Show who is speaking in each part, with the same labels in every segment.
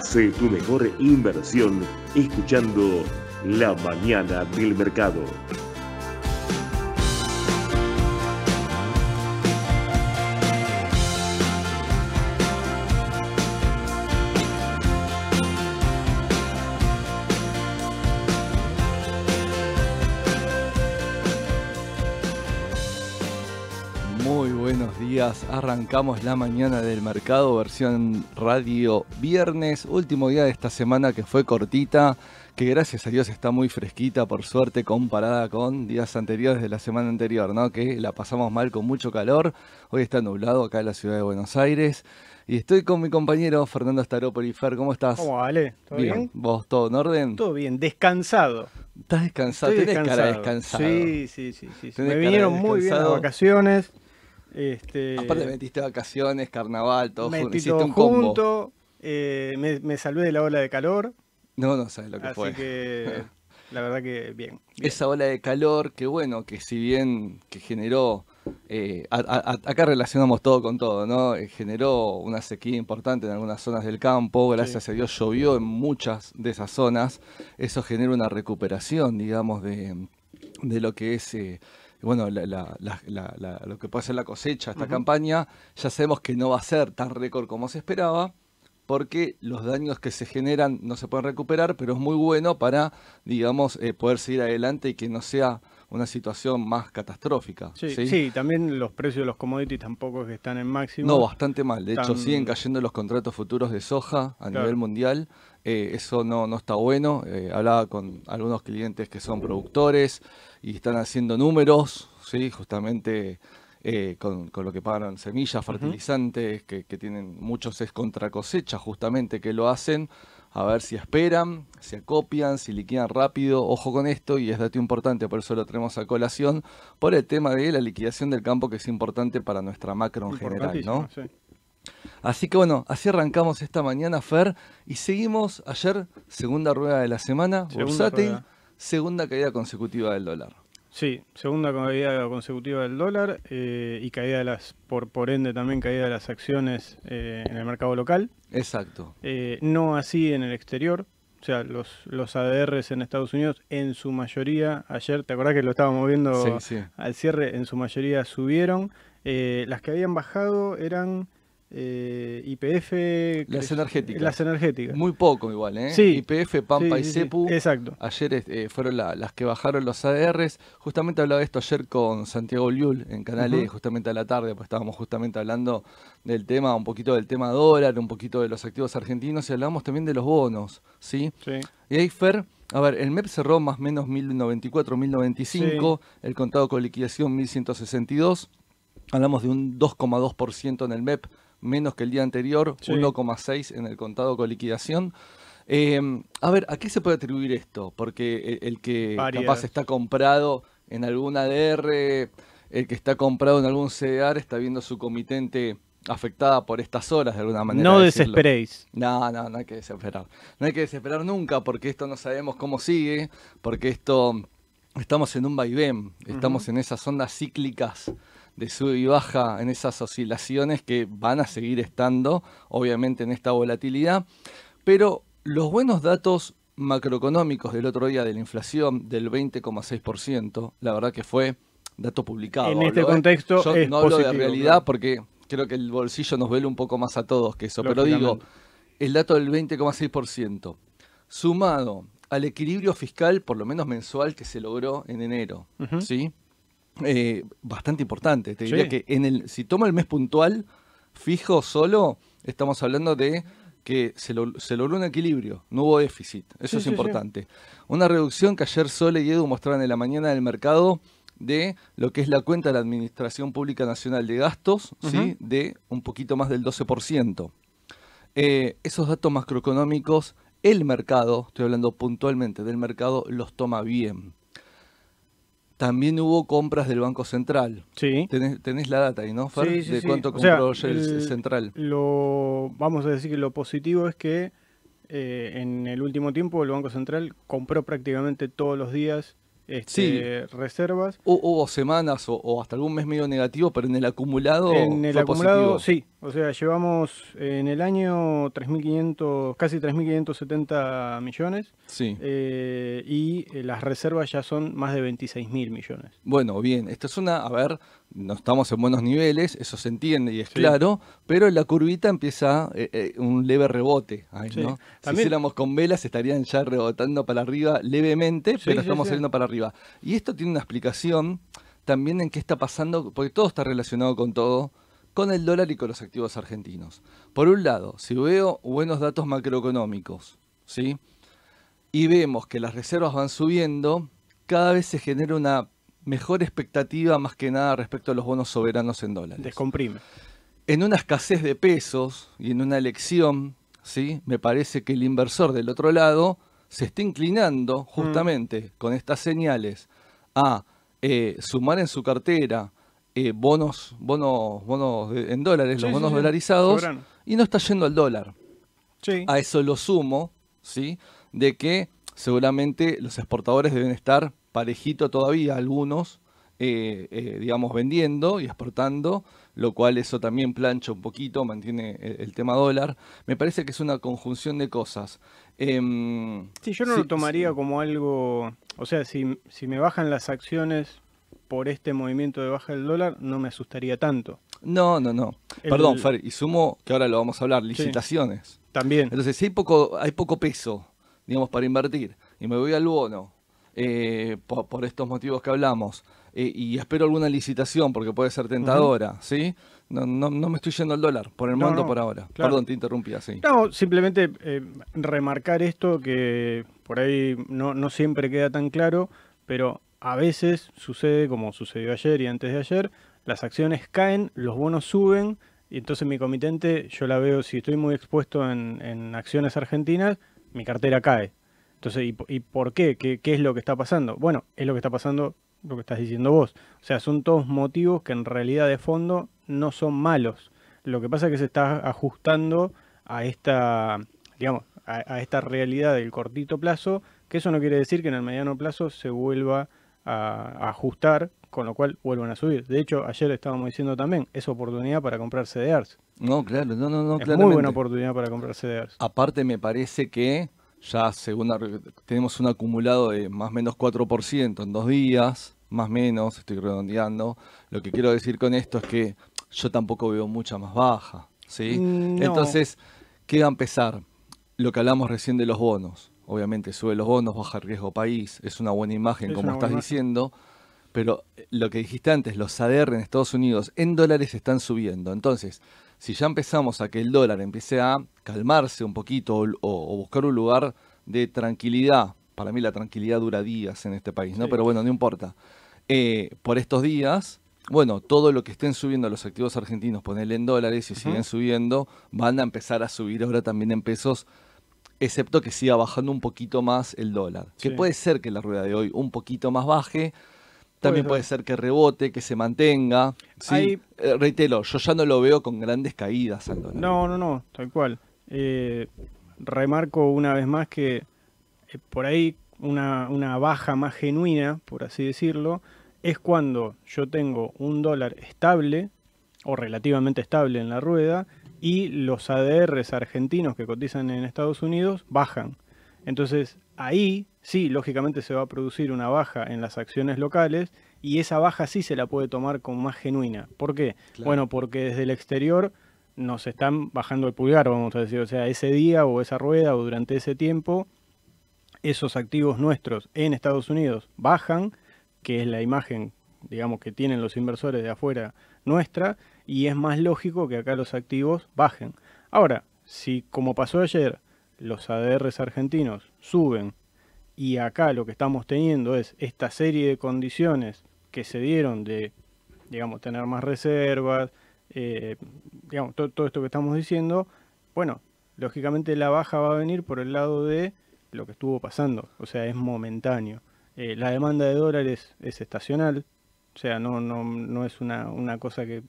Speaker 1: Hace tu mejor inversión escuchando La Mañana del Mercado.
Speaker 2: Muy buenos días, arrancamos la mañana del mercado, versión radio viernes, último día de esta semana que fue cortita, que gracias a Dios está muy fresquita, por suerte, comparada con días anteriores de la semana anterior, ¿no? Que la pasamos mal con mucho calor, hoy está nublado acá en la ciudad de Buenos Aires, y estoy con mi compañero Fernando Staropoli. Fer, ¿cómo estás?
Speaker 3: ¿Cómo vale? ¿Todo bien?
Speaker 2: ¿Vos todo en orden?
Speaker 3: Todo bien, descansado.
Speaker 2: ¿Estás descansado?
Speaker 3: Estoy
Speaker 2: Tenés cara
Speaker 3: descansado. Sí, sí, sí. sí. Me vinieron muy bien las vacaciones. Este,
Speaker 2: Aparte metiste vacaciones, carnaval, todo junto, hiciste un combo.
Speaker 3: junto. eh, me, me salvé de la ola de calor.
Speaker 2: No, no sabes lo que
Speaker 3: así
Speaker 2: fue.
Speaker 3: que la verdad que bien. bien.
Speaker 2: esa ola de calor que bueno, que si bien que generó, eh, a- a- a- acá relacionamos todo con todo, ¿no? Eh, generó una sequía importante en algunas zonas del campo, gracias a Dios llovió en muchas de esas zonas, eso genera una recuperación, digamos, de, de lo que es... eh, bueno, la- la- la- la- la- lo que puede ser la cosecha, esta campaña, ya sabemos que no va a ser tan récord como se esperaba, porque los daños que se generan no se pueden recuperar, pero es muy bueno para, digamos, eh, poder seguir adelante y que no sea una situación más catastrófica.
Speaker 3: Sí,
Speaker 2: ¿sí?
Speaker 3: sí, también los precios de los commodities tampoco es que están en máximo.
Speaker 2: No, bastante mal. De hecho, siguen cayendo los contratos futuros de soja a
Speaker 3: Claro.
Speaker 2: nivel mundial. Eh, eso no, no está bueno. Eh, hablaba con algunos clientes que son productores y están haciendo números, ¿sí? justamente eh, con, con lo que pagan semillas, fertilizantes, que, que tienen muchos es contra cosecha, justamente que lo hacen. A ver si esperan, si acopian, si liquidan rápido. Ojo con esto, y es dato importante, por eso lo tenemos a colación, por el tema de la liquidación del campo, que es importante para nuestra macro en general, ¿no?
Speaker 3: Sí.
Speaker 2: Así que bueno, así arrancamos esta mañana, Fer, y seguimos ayer, segunda rueda de la semana,
Speaker 3: Segunda
Speaker 2: bursátil,
Speaker 3: rueda.
Speaker 2: segunda caída consecutiva del dólar.
Speaker 3: Sí, segunda caída consecutiva del dólar eh, y caída de las, por, por ende también caída de las acciones eh, en el mercado local.
Speaker 2: Exacto.
Speaker 3: Eh, no así en el exterior. O sea, los, los ADRs en Estados Unidos, en su mayoría, ayer, ¿te acordás que lo estábamos viendo
Speaker 2: Sí, sí.
Speaker 3: al cierre? En su mayoría subieron. Las que habían bajado eran eh, IPF.
Speaker 2: Las energéticas.
Speaker 3: Las energéticas.
Speaker 2: Muy poco igual, ¿eh?
Speaker 3: Sí.
Speaker 2: IPF, Pampa
Speaker 3: Sí,
Speaker 2: y
Speaker 3: sí, sí.
Speaker 2: Cepu.
Speaker 3: Exacto.
Speaker 2: Ayer eh, fueron la- las que bajaron los ADRs. Justamente hablaba de esto ayer con Santiago Liul en Canal E, justamente a la tarde, pues estábamos justamente hablando del tema, un poquito del tema dólar, un poquito de los activos argentinos y hablamos también de los bonos, ¿sí?
Speaker 3: Sí.
Speaker 2: Y ahí, Fer, a ver, el MEP cerró más o menos 1094, 1095, el contado con liquidación 1162. Hablamos de un 2,2% en el MEP, menos que el día anterior,
Speaker 3: Sí.
Speaker 2: 1,6% en el contado con liquidación. Eh, a ver, ¿a qué se puede atribuir esto? Porque el, el que
Speaker 3: Varias.
Speaker 2: capaz está comprado en algún ADR, el que está comprado en algún CDR, está viendo su comitente afectada por estas horas de alguna manera.
Speaker 3: No
Speaker 2: decirlo.
Speaker 3: desesperéis.
Speaker 2: No, no, no hay que desesperar. No hay que desesperar nunca porque esto no sabemos cómo sigue, porque esto estamos en un vaivén, estamos en esas ondas cíclicas de sube y baja, en esas oscilaciones que van a seguir estando, obviamente en esta volatilidad, pero los buenos datos macroeconómicos del otro día de la inflación del 20,6%, la verdad que fue dato publicado.
Speaker 3: En este
Speaker 2: hablo, ¿eh?
Speaker 3: contexto
Speaker 2: Yo
Speaker 3: es
Speaker 2: no hablo de realidad porque creo que el bolsillo nos duele un poco más a todos que eso, pero digo, el dato del 20,6%, sumado al equilibrio fiscal, por lo menos mensual, que se logró en enero. ¿sí? Eh, bastante importante. Te diría
Speaker 3: Sí.
Speaker 2: que en el, si toma el mes puntual, fijo solo, estamos hablando de que se, lo- se logró un equilibrio, no hubo déficit. Eso
Speaker 3: Sí,
Speaker 2: es
Speaker 3: sí,
Speaker 2: importante. Una reducción que ayer Sole y Edu mostraron en la mañana del mercado de lo que es la cuenta de la Administración Pública Nacional de Gastos, ¿sí? De un poquito más del 12%. Eh, esos datos macroeconómicos, el mercado, estoy hablando puntualmente del mercado, los toma bien. También hubo compras del Banco Central.
Speaker 3: Sí.
Speaker 2: Tenés, tenés la data ahí, ¿no, Fer?
Speaker 3: Sí, sí,
Speaker 2: de
Speaker 3: sí.
Speaker 2: cuánto
Speaker 3: sea,
Speaker 2: compró el,
Speaker 3: el-
Speaker 2: Central.
Speaker 3: Lo, vamos a decir que lo positivo es que eh, en el último tiempo el Banco Central compró prácticamente todos los días este, reservas.
Speaker 2: Hu- Hubo semanas o, o hasta algún mes medio negativo, pero en el acumulado
Speaker 3: En el
Speaker 2: fue
Speaker 3: acumulado,
Speaker 2: positivo.
Speaker 3: sí, O sea, llevamos en el año 3.500, casi 3.570 millones.
Speaker 2: Sí.
Speaker 3: eh, y eh, las reservas ya son más de 26.000 millones.
Speaker 2: Bueno, bien, esta es una, a ver, no estamos en buenos niveles, eso se entiende y es
Speaker 3: Sí.
Speaker 2: claro, pero la curvita empieza eh, eh, un leve rebote ahí,
Speaker 3: Sí.
Speaker 2: ¿no? Si hiciéramos con velas estarían ya rebotando para arriba levemente,
Speaker 3: Sí,
Speaker 2: pero estamos saliendo para arriba. Y esto tiene una explicación también en qué está pasando, porque todo está relacionado con todo, con el dólar y con los activos argentinos. Por un lado, si veo buenos datos macroeconómicos, ¿sí? y vemos que las reservas van subiendo, cada vez se genera una mejor expectativa más que nada respecto a los bonos soberanos en dólares.
Speaker 3: Descomprime.
Speaker 2: En una escasez de pesos y en una elección, ¿sí? me parece que el inversor del otro lado se está inclinando justamente con estas señales a eh, sumar en su cartera eh, bonos, bonos, bonos de- en dólares,
Speaker 3: Sí,
Speaker 2: los bonos
Speaker 3: sí,
Speaker 2: dolarizados,
Speaker 3: soberano.
Speaker 2: y no está yendo al dólar.
Speaker 3: Sí.
Speaker 2: A eso lo sumo, ¿sí? De que seguramente los exportadores deben estar parejito todavía, algunos, eh, eh, digamos, vendiendo y exportando, lo cual eso también plancha un poquito, mantiene el, el tema dólar. Me parece que es una conjunción de cosas. Em,
Speaker 3: Sí, yo no
Speaker 2: sí,
Speaker 3: lo tomaría como algo, o sea, si, si me bajan las acciones por este movimiento de baja del dólar, no me asustaría tanto.
Speaker 2: No, no, no.
Speaker 3: El-
Speaker 2: Perdón, Fer, y sumo que ahora lo vamos a hablar, licitaciones.
Speaker 3: También.
Speaker 2: Entonces, si hay poco, hay poco peso, digamos, para invertir, y me voy al bono, eh, por, por estos motivos que hablamos, eh, y espero alguna licitación porque puede ser tentadora, ¿sí? No, no, no me estoy yendo al dólar, por el
Speaker 3: No,
Speaker 2: momento, por ahora.
Speaker 3: claro.
Speaker 2: Perdón, te interrumpí así.
Speaker 3: No, simplemente eh, remarcar esto que por ahí no, no siempre queda tan claro, pero a veces sucede como sucedió ayer y antes de ayer, las acciones caen, los bonos suben, y entonces mi comitente, yo la veo, si estoy muy expuesto en, acciones argentinas, mi cartera cae. Entonces, ¿y, po- y por qué? qué? qué es lo que está pasando? Bueno, es lo que está pasando, lo que estás diciendo vos. O sea, son todos motivos que en realidad de fondo no son malos. Lo que pasa es que se está ajustando a esta, digamos, a, a esta realidad del cortito plazo, que eso no quiere decir que en el mediano plazo se vuelva a, ajustar, con lo cual vuelvan a subir. De hecho, ayer estábamos diciendo también, es oportunidad para comprar CDRs.
Speaker 2: No, claro, no, no, no,
Speaker 3: es
Speaker 2: claramente.
Speaker 3: muy buena oportunidad para comprar CDRs.
Speaker 2: Aparte me parece que ya según la- tenemos un acumulado de más o menos 4% en dos días, más o menos, estoy redondeando. Lo que quiero decir con esto es que yo tampoco veo mucha más baja, ¿sí?
Speaker 3: Mm, no.
Speaker 2: Entonces, ¿qué va a empezar? Lo que hablamos recién de los bonos. Obviamente sube los bonos, baja el riesgo país, es una buena imagen
Speaker 3: Es
Speaker 2: como estás
Speaker 3: imagen.
Speaker 2: diciendo, pero lo que dijiste antes, los ADR en Estados Unidos en dólares están subiendo. Entonces, si ya empezamos a que el dólar empiece a calmarse un poquito o, o buscar un lugar de tranquilidad, para mí la tranquilidad dura días en este país, ¿no?
Speaker 3: Sí.
Speaker 2: Pero bueno, no importa. Eh, por estos días, bueno, todo lo que estén subiendo los activos argentinos, ponerle en dólares y siguen subiendo, van a empezar a subir ahora también en pesos, excepto que siga bajando un poquito más el dólar. Que
Speaker 3: Sí.
Speaker 2: puede ser que la rueda de hoy un poquito más baje, también
Speaker 3: Puede
Speaker 2: puede ser que rebote, que se mantenga. ¿sí?
Speaker 3: Hay-
Speaker 2: Eh, reitero, yo ya no lo veo con grandes caídas al dólar.
Speaker 3: No, no, no, tal cual. Eh, remarco una vez más que eh, por ahí una, una baja más genuina, por así decirlo, es cuando yo tengo un dólar estable o relativamente estable en la rueda y los ADRs argentinos que cotizan en Estados Unidos bajan. Entonces ahí sí, lógicamente se va a producir una baja en las acciones locales y esa baja sí se la puede tomar como más genuina. ¿Por qué?
Speaker 2: Claro.
Speaker 3: Bueno, porque desde el exterior nos están bajando el pulgar, vamos a decir, o sea, ese día o esa rueda o durante ese tiempo, esos activos nuestros en Estados Unidos bajan, que es la imagen, digamos, que tienen los inversores de afuera nuestra, y es más lógico que acá los activos bajen. Ahora, si como pasó ayer, los ADRs argentinos suben y acá lo que estamos teniendo es esta serie de condiciones que se dieron de, digamos, tener más reservas, eh, digamos, to- todo esto que estamos diciendo, bueno, lógicamente la baja va a venir por el lado de lo que estuvo pasando, o sea, es momentáneo. Eh, la demanda de dólares es estacional, o sea, no, no, no es una, una cosa que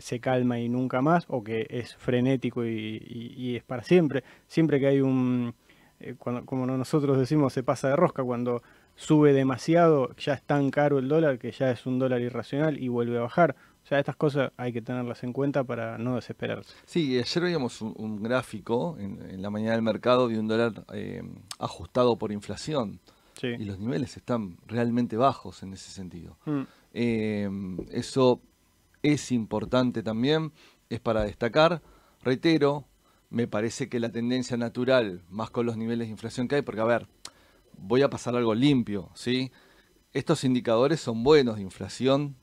Speaker 3: se calma y nunca más, o que es frenético y, y- y es para siempre. Siempre que hay un, eh, cuando, como nosotros decimos, se pasa de rosca, cuando sube demasiado, ya es tan caro el dólar que ya es un dólar irracional y vuelve a bajar. O sea, estas cosas hay que tenerlas en cuenta para no desesperarse.
Speaker 2: Sí, ayer veíamos un, gráfico en, la mañana del mercado de un dólar eh, ajustado por inflación. Y los niveles están realmente bajos en ese sentido. Mm. Eh, eso es importante también, es para destacar. Reitero, me parece que la tendencia natural, más con los niveles de inflación que hay, porque a ver, voy a pasar algo limpio, ¿sí? Estos indicadores son buenos de inflación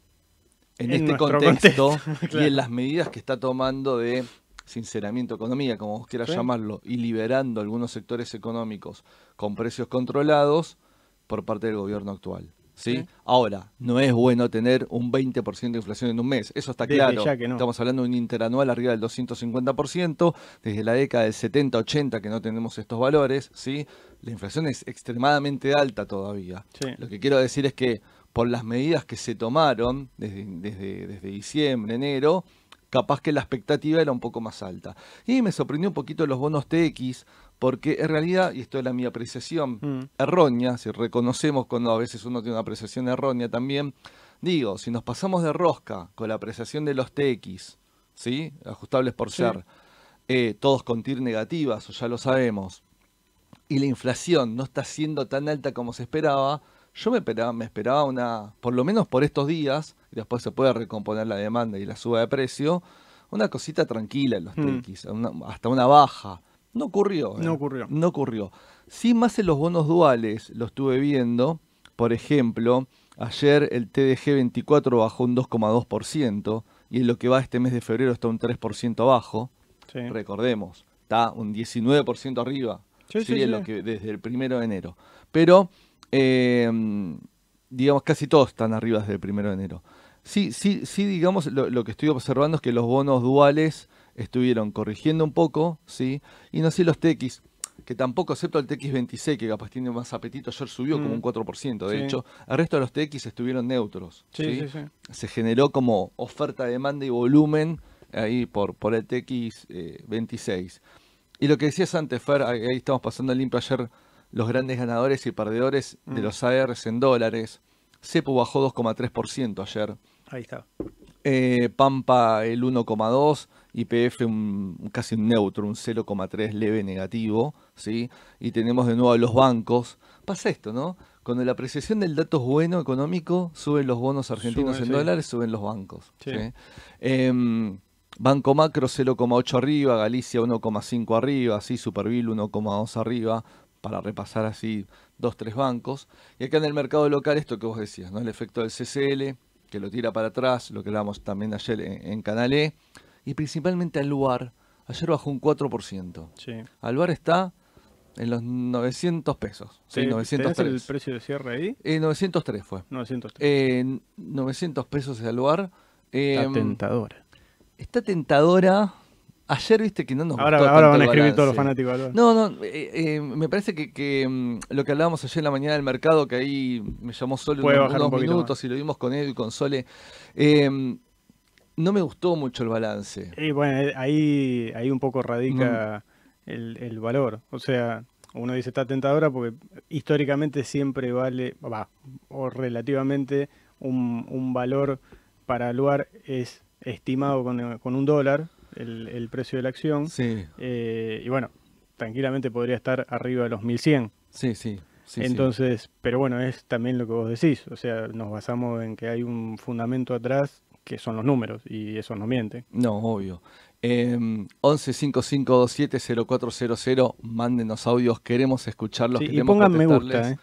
Speaker 2: en, este contexto, y en las medidas que está tomando de sinceramiento economía, como vos quieras llamarlo, y liberando algunos sectores económicos con precios controlados por parte del gobierno actual. ¿Sí? Ahora, no es bueno tener un 20% de inflación en un mes, eso está claro. Estamos hablando de un interanual arriba del 250%, desde la década del 70-80 que no tenemos estos valores, ¿sí? La inflación es extremadamente alta todavía. Lo que quiero decir es que por las medidas que se tomaron desde, desde, desde diciembre, enero, capaz que la expectativa era un poco más alta. Y me sorprendió un poquito los bonos TX, porque en realidad, y esto es la mi apreciación mm. errónea, si reconocemos cuando a veces uno tiene una apreciación errónea también, digo, si nos pasamos de rosca con la apreciación de los TX, ¿sí? ajustables por ser, eh, todos con TIR negativas, o ya lo sabemos, y la inflación no está siendo tan alta como se esperaba, yo me esperaba, me esperaba una, por lo menos por estos días, y después se puede recomponer la demanda y la suba de precio, una cosita tranquila en los mm. TX, hasta una baja no ocurrió.
Speaker 3: No ¿eh? ocurrió.
Speaker 2: No ocurrió. Sí, más en los bonos duales lo estuve viendo. Por ejemplo, ayer el TDG 24 bajó un 2,2% y en lo que va este mes de febrero está un 3% abajo. Recordemos, está un 19% arriba. Sí, sí, lo que, desde el primero de enero. Pero, em, digamos, casi todos están arriba desde el primero de enero. Sí, sí, sí, digamos, lo que estoy observando es que los bonos duales estuvieron corrigiendo un poco, ¿sí? Y no sé los TX, que tampoco, excepto el TX26, que capaz tiene más apetito, ayer subió como un 4%, mm. de hecho. El resto de los TX estuvieron neutros. Sí, sí, Se generó como oferta, demanda y volumen ahí por, por el TX26. Eh, y lo que decías antes, Fer, ahí estamos pasando limpio ayer los grandes ganadores y perdedores de mm. los ARs en dólares. CEPU bajó 2,3% ayer.
Speaker 3: Ahí está.
Speaker 2: Eh, Pampa el 1,2%. IPF un, casi un neutro, un 0,3 leve negativo, ¿sí? Y tenemos de nuevo a los bancos. Pasa esto, ¿no? Cuando la apreciación del dato es bueno económico, suben los bonos argentinos en dólares, suben los bancos. Em, Banco Macro 0,8 arriba, Galicia 1,5 arriba, así Supervil 1,2 arriba, para repasar así dos, tres bancos. Y acá en el mercado local, esto que vos decías, ¿no? El efecto del CCL, que lo tira para atrás, lo que hablamos también ayer en, en Canal E y principalmente al lugar. Ayer bajó un 4%. Sí. Aluar está en los 900 pesos. Sí, 903.
Speaker 3: el precio de cierre ahí?
Speaker 2: Eh, 903 fue.
Speaker 3: 903.
Speaker 2: Eh, 900 pesos de Aluar.
Speaker 3: está em, tentadora.
Speaker 2: Está tentadora. Ayer viste que no nos
Speaker 3: ahora, ahora van a escribir todos los fanáticos de
Speaker 2: No, no, eh, eh, me parece que, em, lo que hablábamos ayer en la mañana del mercado, que ahí me llamó Sole unos, minutos y lo vimos con Edu y con Sole. Eh, no me gustó mucho el balance.
Speaker 3: Y bueno, eh, ahí, ahí un poco radica el, valor. O sea, uno dice está tentadora porque históricamente siempre vale, va, o relativamente un, valor para lugar es estimado con, con un dólar, el, precio de la acción.
Speaker 2: Sí.
Speaker 3: Eh, y bueno, tranquilamente podría estar arriba de los 1100.
Speaker 2: Sí, sí. Sí,
Speaker 3: Entonces, pero bueno, es también lo que vos decís, o sea, nos basamos en que hay un fundamento atrás que son los números, y eso no miente.
Speaker 2: No, obvio. Eh, 1155270400, mándenos audios, queremos escucharlos.
Speaker 3: Sí, y pongan me gusta, ¿eh?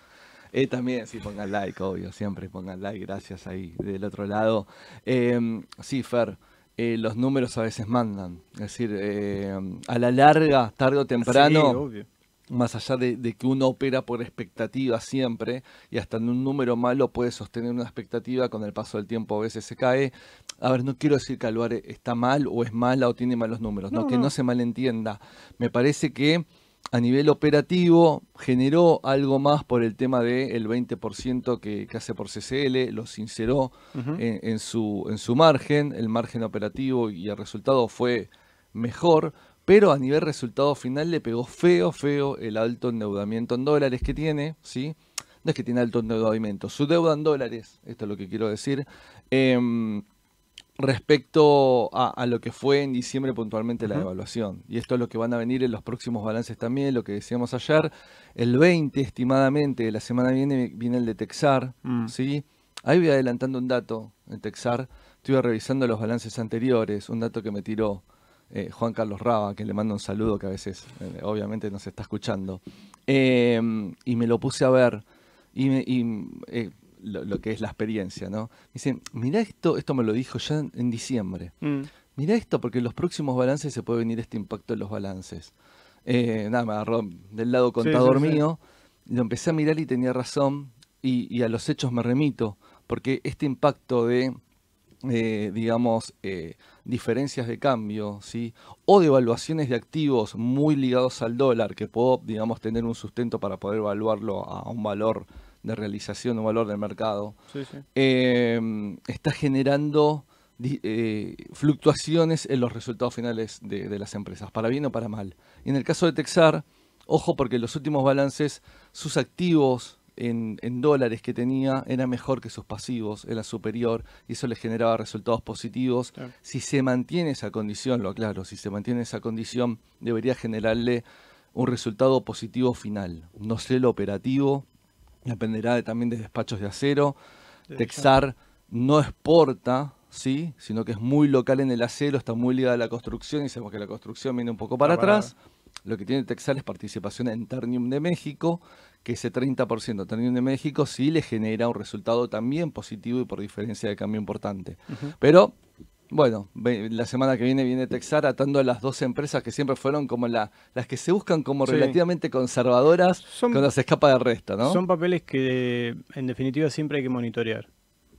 Speaker 2: Eh, también, sí, pongan like, obvio, siempre pongan like, gracias ahí del otro lado. Eh, sí, Fer, eh, los números a veces mandan. Es decir, eh, a la larga, tarde o temprano, más allá de, que uno opera por expectativa siempre y hasta en un número malo puede sostener una expectativa, con el paso del tiempo a veces se cae. A ver, no quiero decir que Aluare está mal o es mala o tiene malos números, no, que no se malentienda. Me parece que a nivel operativo generó algo más por el tema del 20% que, que, hace por CCL, lo sinceró en, su, en su margen, el margen operativo y el resultado fue mejor pero a nivel resultado final le pegó feo, feo el alto endeudamiento en dólares que tiene, ¿sí? No es que tiene alto endeudamiento, su deuda en dólares, esto es lo que quiero decir, em, respecto a, lo que fue en diciembre puntualmente la
Speaker 3: Ujú.
Speaker 2: devaluación. Y esto es lo que van a venir en los próximos balances también, lo que decíamos ayer. El 20, estimadamente, de la semana viene, viene el de Texar,
Speaker 3: Mm.
Speaker 2: ¿sí? Ahí voy adelantando un dato en Texar. Estuve revisando los balances anteriores, un dato que me tiró eh, Juan Carlos Raba, que le mando un saludo que a veces eh, obviamente nos está escuchando. Eh, y me lo puse a ver y, me- y, eh, lo, lo que es la experiencia, ¿no? Me dicen, mirá esto, esto me lo dijo ya en, en diciembre.
Speaker 3: Mm.
Speaker 2: Mirá esto, porque en los próximos balances se puede venir este impacto en los balances. Eh, nada, me agarró del lado contador
Speaker 3: sí, sí.
Speaker 2: mío, lo empecé a mirar y tenía razón, y, y a los hechos me remito, porque este impacto de, eh, digamos, eh, diferencias de cambio, ¿sí? O de evaluaciones de activos muy ligados al dólar, que puedo, digamos, tener un sustento para poder evaluarlo a un valor de realización, un valor del mercado,
Speaker 3: Sí, sí.
Speaker 2: eh, está generando eh, fluctuaciones en los resultados finales de, de las empresas, para bien o para mal. Y en el caso de Texar, ojo porque en los últimos balances sus activos en, en dólares que tenía era mejor que sus pasivos, era superior y eso le generaba resultados positivos.
Speaker 3: Claro.
Speaker 2: Si se mantiene esa condición, lo aclaro, si se mantiene esa condición, debería generarle un resultado positivo final. No sé lo operativo, dependerá de- también de despachos de acero. Texar no exporta, ¿sí? sino que es muy local en el acero, está muy ligada a la construcción y sabemos que la construcción viene un poco para atrás. Lo que tiene Texar es participación en Ternium de México, que ese 30% de Ternium de México sí le genera un resultado también positivo y por diferencia de cambio importante. Pero, bueno, la semana que viene viene Texar atando a las dos empresas que siempre fueron como la, las que se buscan como
Speaker 3: Sí.
Speaker 2: relativamente conservadoras
Speaker 3: Son-
Speaker 2: cuando se escapa del resto, ¿no?
Speaker 3: Son papeles que en definitiva siempre hay que monitorear.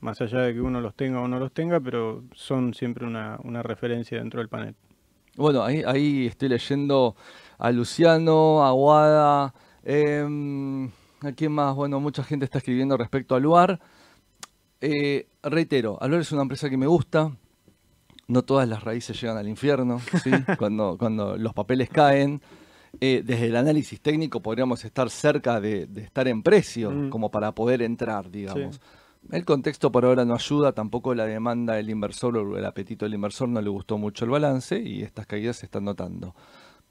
Speaker 3: Más allá de que uno los tenga o no los tenga, pero son siempre una, una referencia dentro del panel.
Speaker 2: Bueno, ahí, ahí estoy leyendo a Luciano, a Guada, em, ¿a quién más? Bueno, mucha gente está escribiendo respecto a Luar. Eh, reitero, Aluar es una empresa que me gusta. No todas las raíces llegan al infierno, ¿sí? cuando, cuando los papeles caen. Eh, desde el análisis técnico podríamos estar cerca de, de estar en precio,
Speaker 3: Mm.
Speaker 2: como para poder entrar, digamos.
Speaker 3: Sí.
Speaker 2: El contexto por ahora no ayuda, tampoco la demanda del inversor o el apetito del inversor no le gustó mucho el balance y estas caídas se están notando.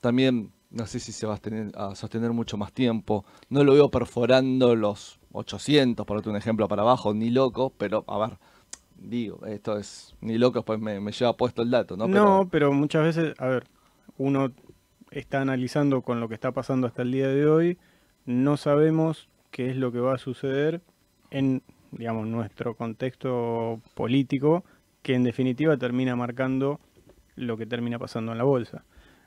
Speaker 2: También no sé si se va a, tener- a sostener mucho más tiempo. No lo veo perforando los 800, por otro un ejemplo, para abajo, ni loco, pero a ver, digo, esto es ni loco, pues me, me lleva puesto el dato, ¿no?
Speaker 3: No,
Speaker 2: Pero-
Speaker 3: pero, muchas veces, a ver, uno está analizando con lo que está pasando hasta el día de hoy, no sabemos qué es lo que va a suceder en, digamos, nuestro contexto político, que en definitiva termina marcando lo que termina pasando en la bolsa.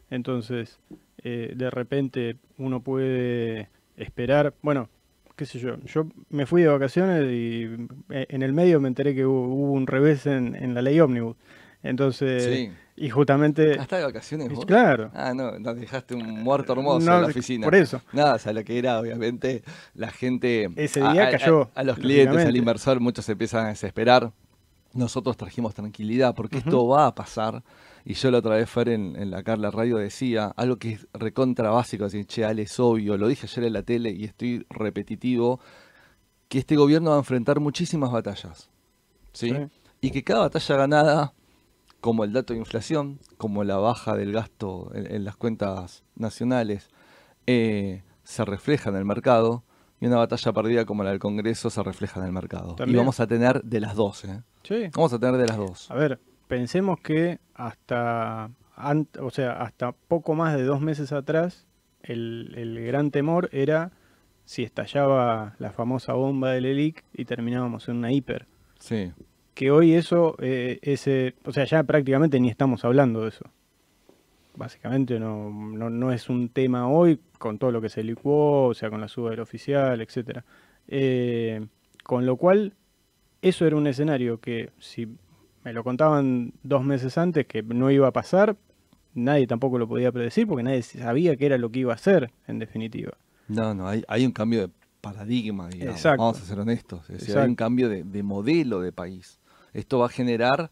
Speaker 3: Entonces, eh, de repente uno puede esperar, bueno, qué sé yo, yo me fui de vacaciones y eh, en el medio me enteré que hubo, hubo un revés en, en la ley ómnibus. Entonces,
Speaker 2: Sí.
Speaker 3: y justamente,
Speaker 2: ¿Ah, ¿Estás de vacaciones vos?
Speaker 3: claro,
Speaker 2: Ah, no, nos dejaste un muerto hermoso
Speaker 3: No,
Speaker 2: en la oficina.
Speaker 3: por eso.
Speaker 2: Nada, o sea, lo que era, obviamente, la gente.
Speaker 3: Ese
Speaker 2: a-
Speaker 3: día
Speaker 2: a-
Speaker 3: cayó,
Speaker 2: A, los clientes, al inversor, muchos se empiezan a desesperar. Nosotros trajimos tranquilidad porque esto va a pasar. Y yo la otra vez, Fer, en, en la Carla Radio decía algo que es recontra básico, así, che, Ale, es obvio, lo dije ayer en la tele y estoy repetitivo, que este gobierno va a enfrentar muchísimas batallas. ¿sí?
Speaker 3: Sí.
Speaker 2: Y que cada batalla ganada, como el dato de inflación, como la baja del gasto en, en las cuentas nacionales, eh, se refleja en el mercado. Y una batalla perdida como la del Congreso se refleja en el mercado.
Speaker 3: También.
Speaker 2: Y vamos a tener de las dos, ¿eh?
Speaker 3: Sí.
Speaker 2: Vamos a tener de las dos.
Speaker 3: A ver, pensemos que hasta, o sea, hasta poco más de dos meses atrás, el, el gran temor era si estallaba la famosa bomba del ELIC y terminábamos en una hiper.
Speaker 2: Sí.
Speaker 3: Que hoy eso, eh, ese, o sea, ya prácticamente ni estamos hablando de eso. Básicamente no, no, no es un tema hoy con todo lo que se licuó, o sea, con la suba del oficial, etcétera. Eh, con lo cual, eso era un escenario que si me lo contaban dos meses antes que no iba a pasar, nadie tampoco lo podía predecir porque nadie sabía qué era lo que iba a hacer, en definitiva.
Speaker 2: No, no, hay, hay un cambio de paradigma, digamos.
Speaker 3: Exacto.
Speaker 2: Vamos a ser honestos. Es decir, hay un cambio de, de modelo de país. Esto va a generar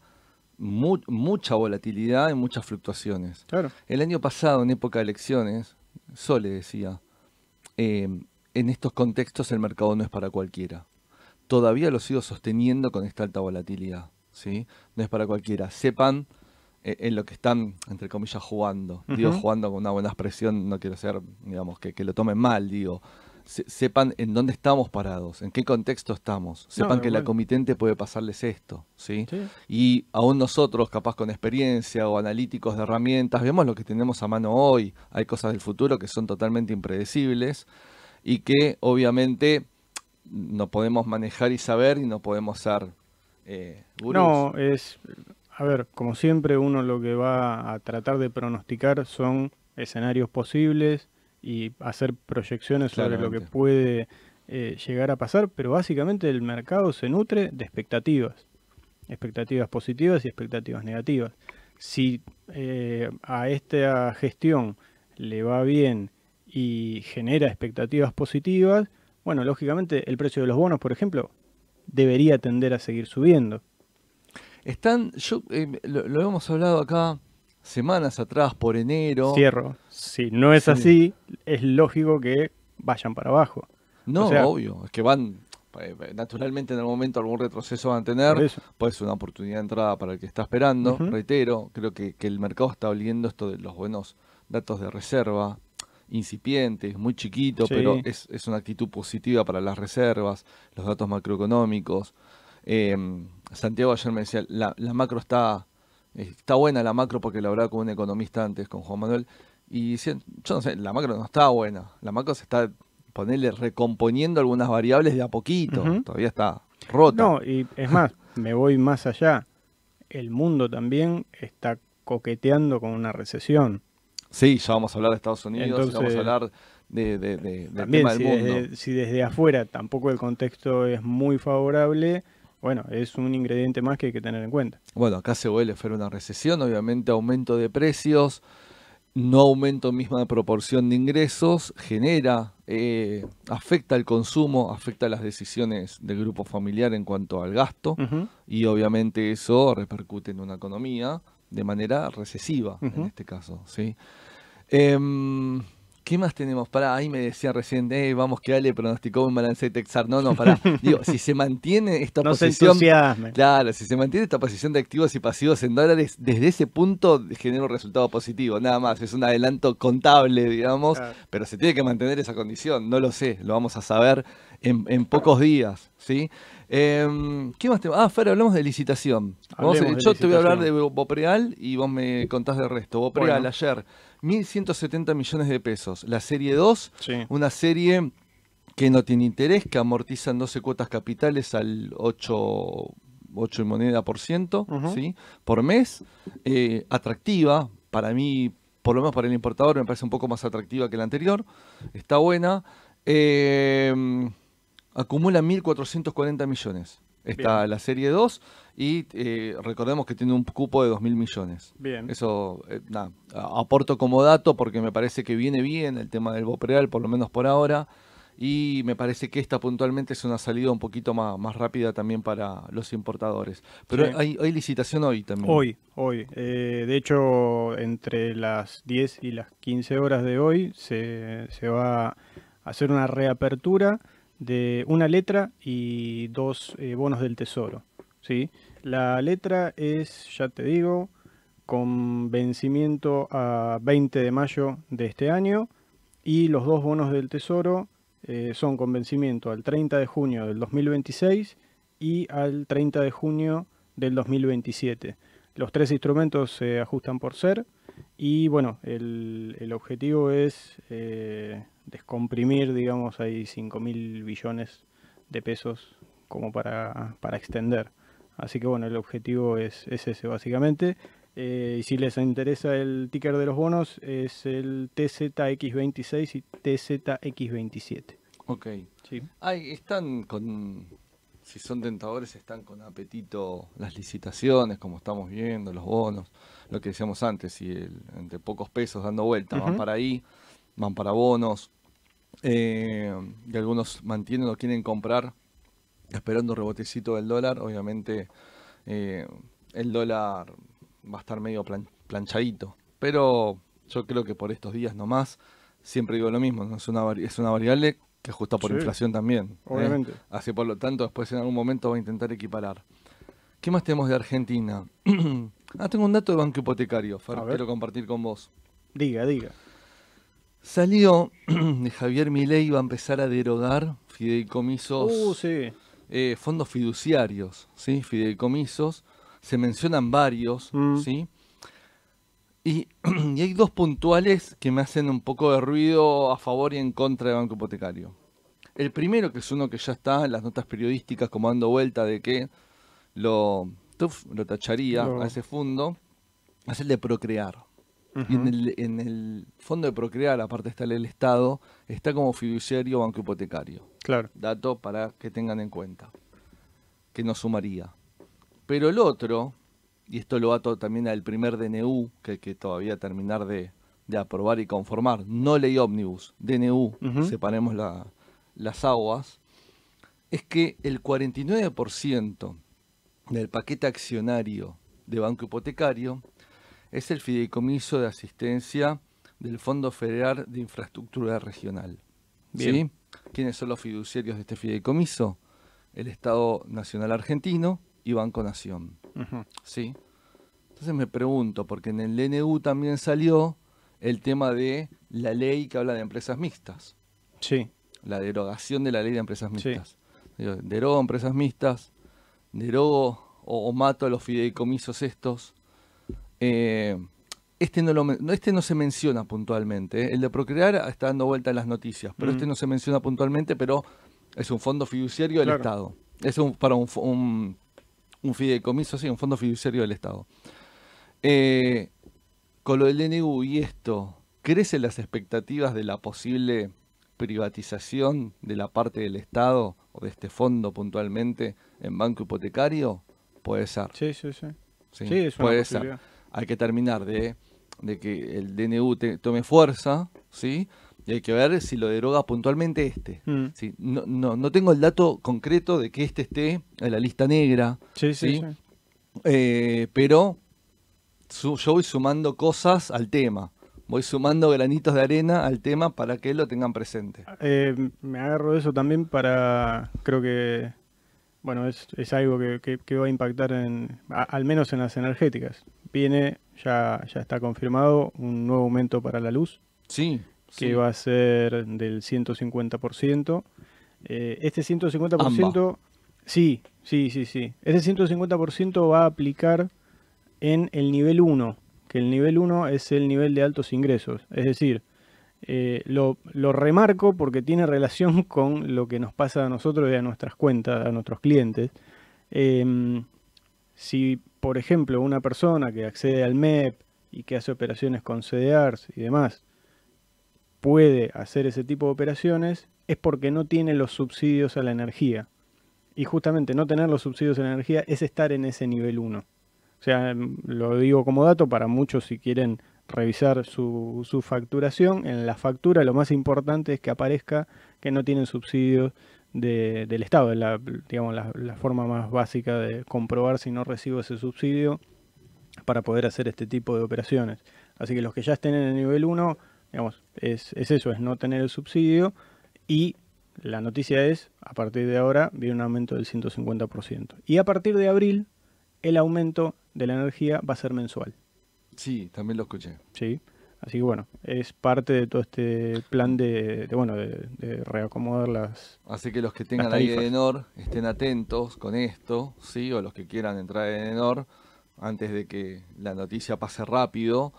Speaker 2: mu- mucha volatilidad y muchas fluctuaciones.
Speaker 3: Claro.
Speaker 2: El año pasado, en época de elecciones, Sole decía, eh, en estos contextos el mercado no es para cualquiera. Todavía lo sigo sosteniendo con esta alta volatilidad. ¿sí? No es para cualquiera. Sepan eh, en lo que están, entre comillas, jugando. Digo, jugando con una buena expresión, no quiero ser, digamos, que, que lo tomen mal, digo. sepan en dónde estamos parados, en qué contexto estamos. Sepan que la comitente puede pasarles esto, ¿sí? Y aún nosotros, capaz con experiencia o analíticos de herramientas, vemos lo que tenemos a mano hoy. Hay cosas del futuro que son totalmente impredecibles y que obviamente no podemos manejar y saber y no podemos ser eh,
Speaker 3: No, es a ver, como siempre, uno lo que va a tratar de pronosticar son escenarios posibles y hacer proyecciones sobre lo que puede eh, llegar a pasar, pero básicamente el mercado se nutre de expectativas, expectativas positivas y expectativas negativas. Si eh, a esta gestión le va bien y genera expectativas positivas, bueno, lógicamente el precio de los bonos, por ejemplo, debería tender a seguir subiendo.
Speaker 2: Están, yo eh, lo, hemos hablado acá semanas atrás, por enero.
Speaker 3: Cierro. Si no es así, es lógico que vayan para abajo.
Speaker 2: No, obvio, es que van, eh, naturalmente en el momento algún retroceso van a tener, puede ser una oportunidad de entrada para el que está esperando. Reitero, creo que, que, el mercado está oliendo esto de los buenos datos de reserva, incipientes, muy chiquito, pero es, es, una actitud positiva para las reservas, los datos macroeconómicos. Eh, Santiago ayer me decía, la, macro está, está buena la macro porque la hablaba con un economista antes, con Juan Manuel, y decían, yo no sé, la macro no está buena, la macro se está, ponerle, recomponiendo algunas variables de a poquito, todavía está rota.
Speaker 3: No, y es más, me voy más allá, el mundo también está coqueteando con una recesión.
Speaker 2: Sí, ya vamos a hablar de Estados Unidos, vamos a hablar de, de, del tema del mundo.
Speaker 3: si desde afuera tampoco el contexto es muy favorable, bueno, es un ingrediente más que hay que tener en cuenta.
Speaker 2: Bueno, acá se vuelve fuera una recesión, obviamente aumento de precios, no aumento misma proporción de ingresos, genera, eh, afecta el consumo, afecta las decisiones del grupo familiar en cuanto al gasto y obviamente eso repercute en una economía de manera recesiva en este caso, ¿sí? Em, ¿Qué más tenemos? Para ahí me decía recién, eh, vamos que Ale pronosticó un balance Texar. No, no, para. Digo, si se mantiene esta posición. claro, si se mantiene esta posición de activos y pasivos en dólares, desde ese punto genera un resultado positivo. Nada más, es un adelanto contable, digamos, pero se tiene que mantener esa condición. No lo sé, lo vamos a saber en, pocos días, ¿sí? Em, ¿Qué más tenemos? Ah, Fer, hablamos de licitación. yo te voy a hablar de Bopreal y vos me contás del resto. Bopreal ayer 1.170 millones de pesos. La serie 2, una serie que no tiene interés, que amortiza en 12 cuotas capitales al 8, 8 y moneda por ciento, ¿sí? por mes. Eh, atractiva, para mí, por lo menos para el importador, me parece un poco más atractiva que la anterior. Está buena. Eh, acumula 1.440 millones. Está la serie 2 y eh, recordemos que tiene un cupo de 2.000 millones.
Speaker 3: Bien.
Speaker 2: Eso, eh, nada, aporto como dato porque me parece que viene bien el tema del Bopreal, por lo menos por ahora. Y me parece que esta puntualmente es una salida un poquito más, más rápida también para los importadores. Pero hay, hay, licitación hoy también.
Speaker 3: Hoy, hoy. Eh, de hecho, entre las 10 y las 15 horas de hoy se, se va a hacer una reapertura de una letra y dos bonos del tesoro. ¿sí? La letra es, ya te digo, con vencimiento a 20 de mayo de este año y los dos bonos del Tesoro eh, son con vencimiento al 30 de junio del 2026 y al 30 de junio del 2027. Los tres instrumentos se ajustan por ser y bueno, el, objetivo es eh, descomprimir, digamos, ahí 5 mil billones de pesos como para, para extender. Así que bueno, el objetivo es, ese básicamente. Eh, y si les interesa el ticker de los bonos, es el TZX26 y TZX27.
Speaker 2: Ok. Sí. Ahí están con, si son tentadores, están con apetito las licitaciones, como estamos viendo, los bonos, lo que decíamos antes, y el, entre pocos pesos dando vuelta, van para ahí, van para bonos, eh, y algunos mantienen o quieren comprar esperando un rebotecito del dólar, obviamente eh, el dólar va a estar medio planchadito. Pero yo creo que por estos días nomás, siempre digo lo mismo, es, una, es una variable que ajusta por inflación también. ¿eh?
Speaker 3: Obviamente.
Speaker 2: Así por lo tanto, después en algún momento va a intentar equiparar. ¿Qué más tenemos de Argentina? ah, tengo un dato de banco hipotecario, Fer, quiero compartir con vos.
Speaker 3: Diga, diga.
Speaker 2: Salió de Javier Milei va a empezar a derogar fideicomisos,
Speaker 3: Uh, sí.
Speaker 2: eh, fondos fiduciarios, ¿sí? Fideicomisos. Se mencionan varios,
Speaker 3: Mm.
Speaker 2: ¿sí? Y, y hay dos puntuales que me hacen un poco de ruido a favor y en contra del banco hipotecario. El primero, que es uno que ya está en las notas periodísticas como dando vuelta de que lo, tuf, lo tacharía a ese fondo, es el de procrear. Y en el, en el fondo de Procrear, aparte está el Estado, está como fiduciario banco hipotecario.
Speaker 3: Claro.
Speaker 2: Dato para que tengan en cuenta, que no sumaría. Pero el otro, y esto lo ato también al primer DNU, que hay que todavía terminar de, de aprobar y conformar, no ley ómnibus, DNU,
Speaker 3: Ujú.
Speaker 2: separemos la- las aguas, es que el 49% del paquete accionario de banco hipotecario es el fideicomiso de asistencia del Fondo Federal de Infraestructura Regional.
Speaker 3: Bien.
Speaker 2: ¿Sí? ¿Quiénes son los fiduciarios de este fideicomiso? El Estado Nacional Argentino y Banco Nación. ¿Sí? Entonces me pregunto, porque en el DNU también salió el tema de la ley que habla de empresas mixtas,
Speaker 3: Sí.
Speaker 2: la derogación de la ley de empresas
Speaker 3: Sí.
Speaker 2: mixtas. Digo, Derogo empresas mixtas, derogo o, o mato a los fideicomisos estos. Eh, este, no lo, este no se menciona puntualmente. ¿eh? El de Procrear está dando vuelta en las noticias, pero
Speaker 3: Mm.
Speaker 2: este no se menciona puntualmente, pero es un fondo fiduciario del
Speaker 3: Claro.
Speaker 2: Estado. Es un, para un, un, un fideicomiso, sí, un fondo fiduciario del Estado. Eh, con lo del DNU y esto, ¿crecen las expectativas de la posible privatización de la parte del Estado o de este fondo puntualmente en banco hipotecario? Puede ser.
Speaker 3: Sí, sí, sí.
Speaker 2: Sí,
Speaker 3: Sí, es una
Speaker 2: puede ser. Hay que terminar de, de que el DNU te- tome fuerza, ¿sí? Y hay que ver si lo deroga puntualmente este.
Speaker 3: Mm.
Speaker 2: Sí, no, no, no tengo el dato concreto de que este esté en la lista negra,
Speaker 3: Sí, sí,
Speaker 2: ¿Sí?
Speaker 3: sí.
Speaker 2: eh, pero su- yo voy sumando cosas al tema. Voy sumando granitos de arena al tema para que lo tengan presente.
Speaker 3: Eh, me agarro de eso también para, creo que, bueno, es, es algo que, que- que va a impactar en, a- al menos en las energéticas. Viene, ya, ya está confirmado, un nuevo aumento para la luz,
Speaker 2: Sí,
Speaker 3: que
Speaker 2: sí.
Speaker 3: va a ser del 150%. Eh, este 150%, sí, sí, sí, sí. Este 150% va a aplicar en el nivel 1, que el nivel 1 es el nivel de altos ingresos. Es decir, eh, lo, remarco porque tiene relación con lo que nos pasa a nosotros y a nuestras cuentas, a nuestros clientes. Em, si, por ejemplo, una persona que accede al MEP y que hace operaciones con CDRs y demás, puede hacer ese tipo de operaciones, es porque no tiene los subsidios a la energía. Y justamente no tener los subsidios a la energía es estar en ese nivel 1. O sea, mm, lo digo como dato para muchos si quieren revisar su, su facturación. En la factura lo más importante es que aparezca que no tienen subsidios de- del Estado. Es la, digamos, la, la forma más básica de comprobar si no recibo ese subsidio para poder hacer este tipo de operaciones. Así que los que ya estén en el nivel 1, digamos, es, es eso, es no tener el subsidio y la noticia es, a partir de ahora, viene un aumento del 150%. Y a partir de abril, el aumento de la energía va a ser mensual.
Speaker 2: Sí, también lo escuché.
Speaker 3: ¿sí? Así que bueno, es parte de todo este plan de, de, bueno, de, de reacomodar las...
Speaker 2: Así que los que tengan ahí. Edenor estén atentos con esto, ¿sí? O los que quieran entrar en Edenor, antes de que la noticia pase rápido,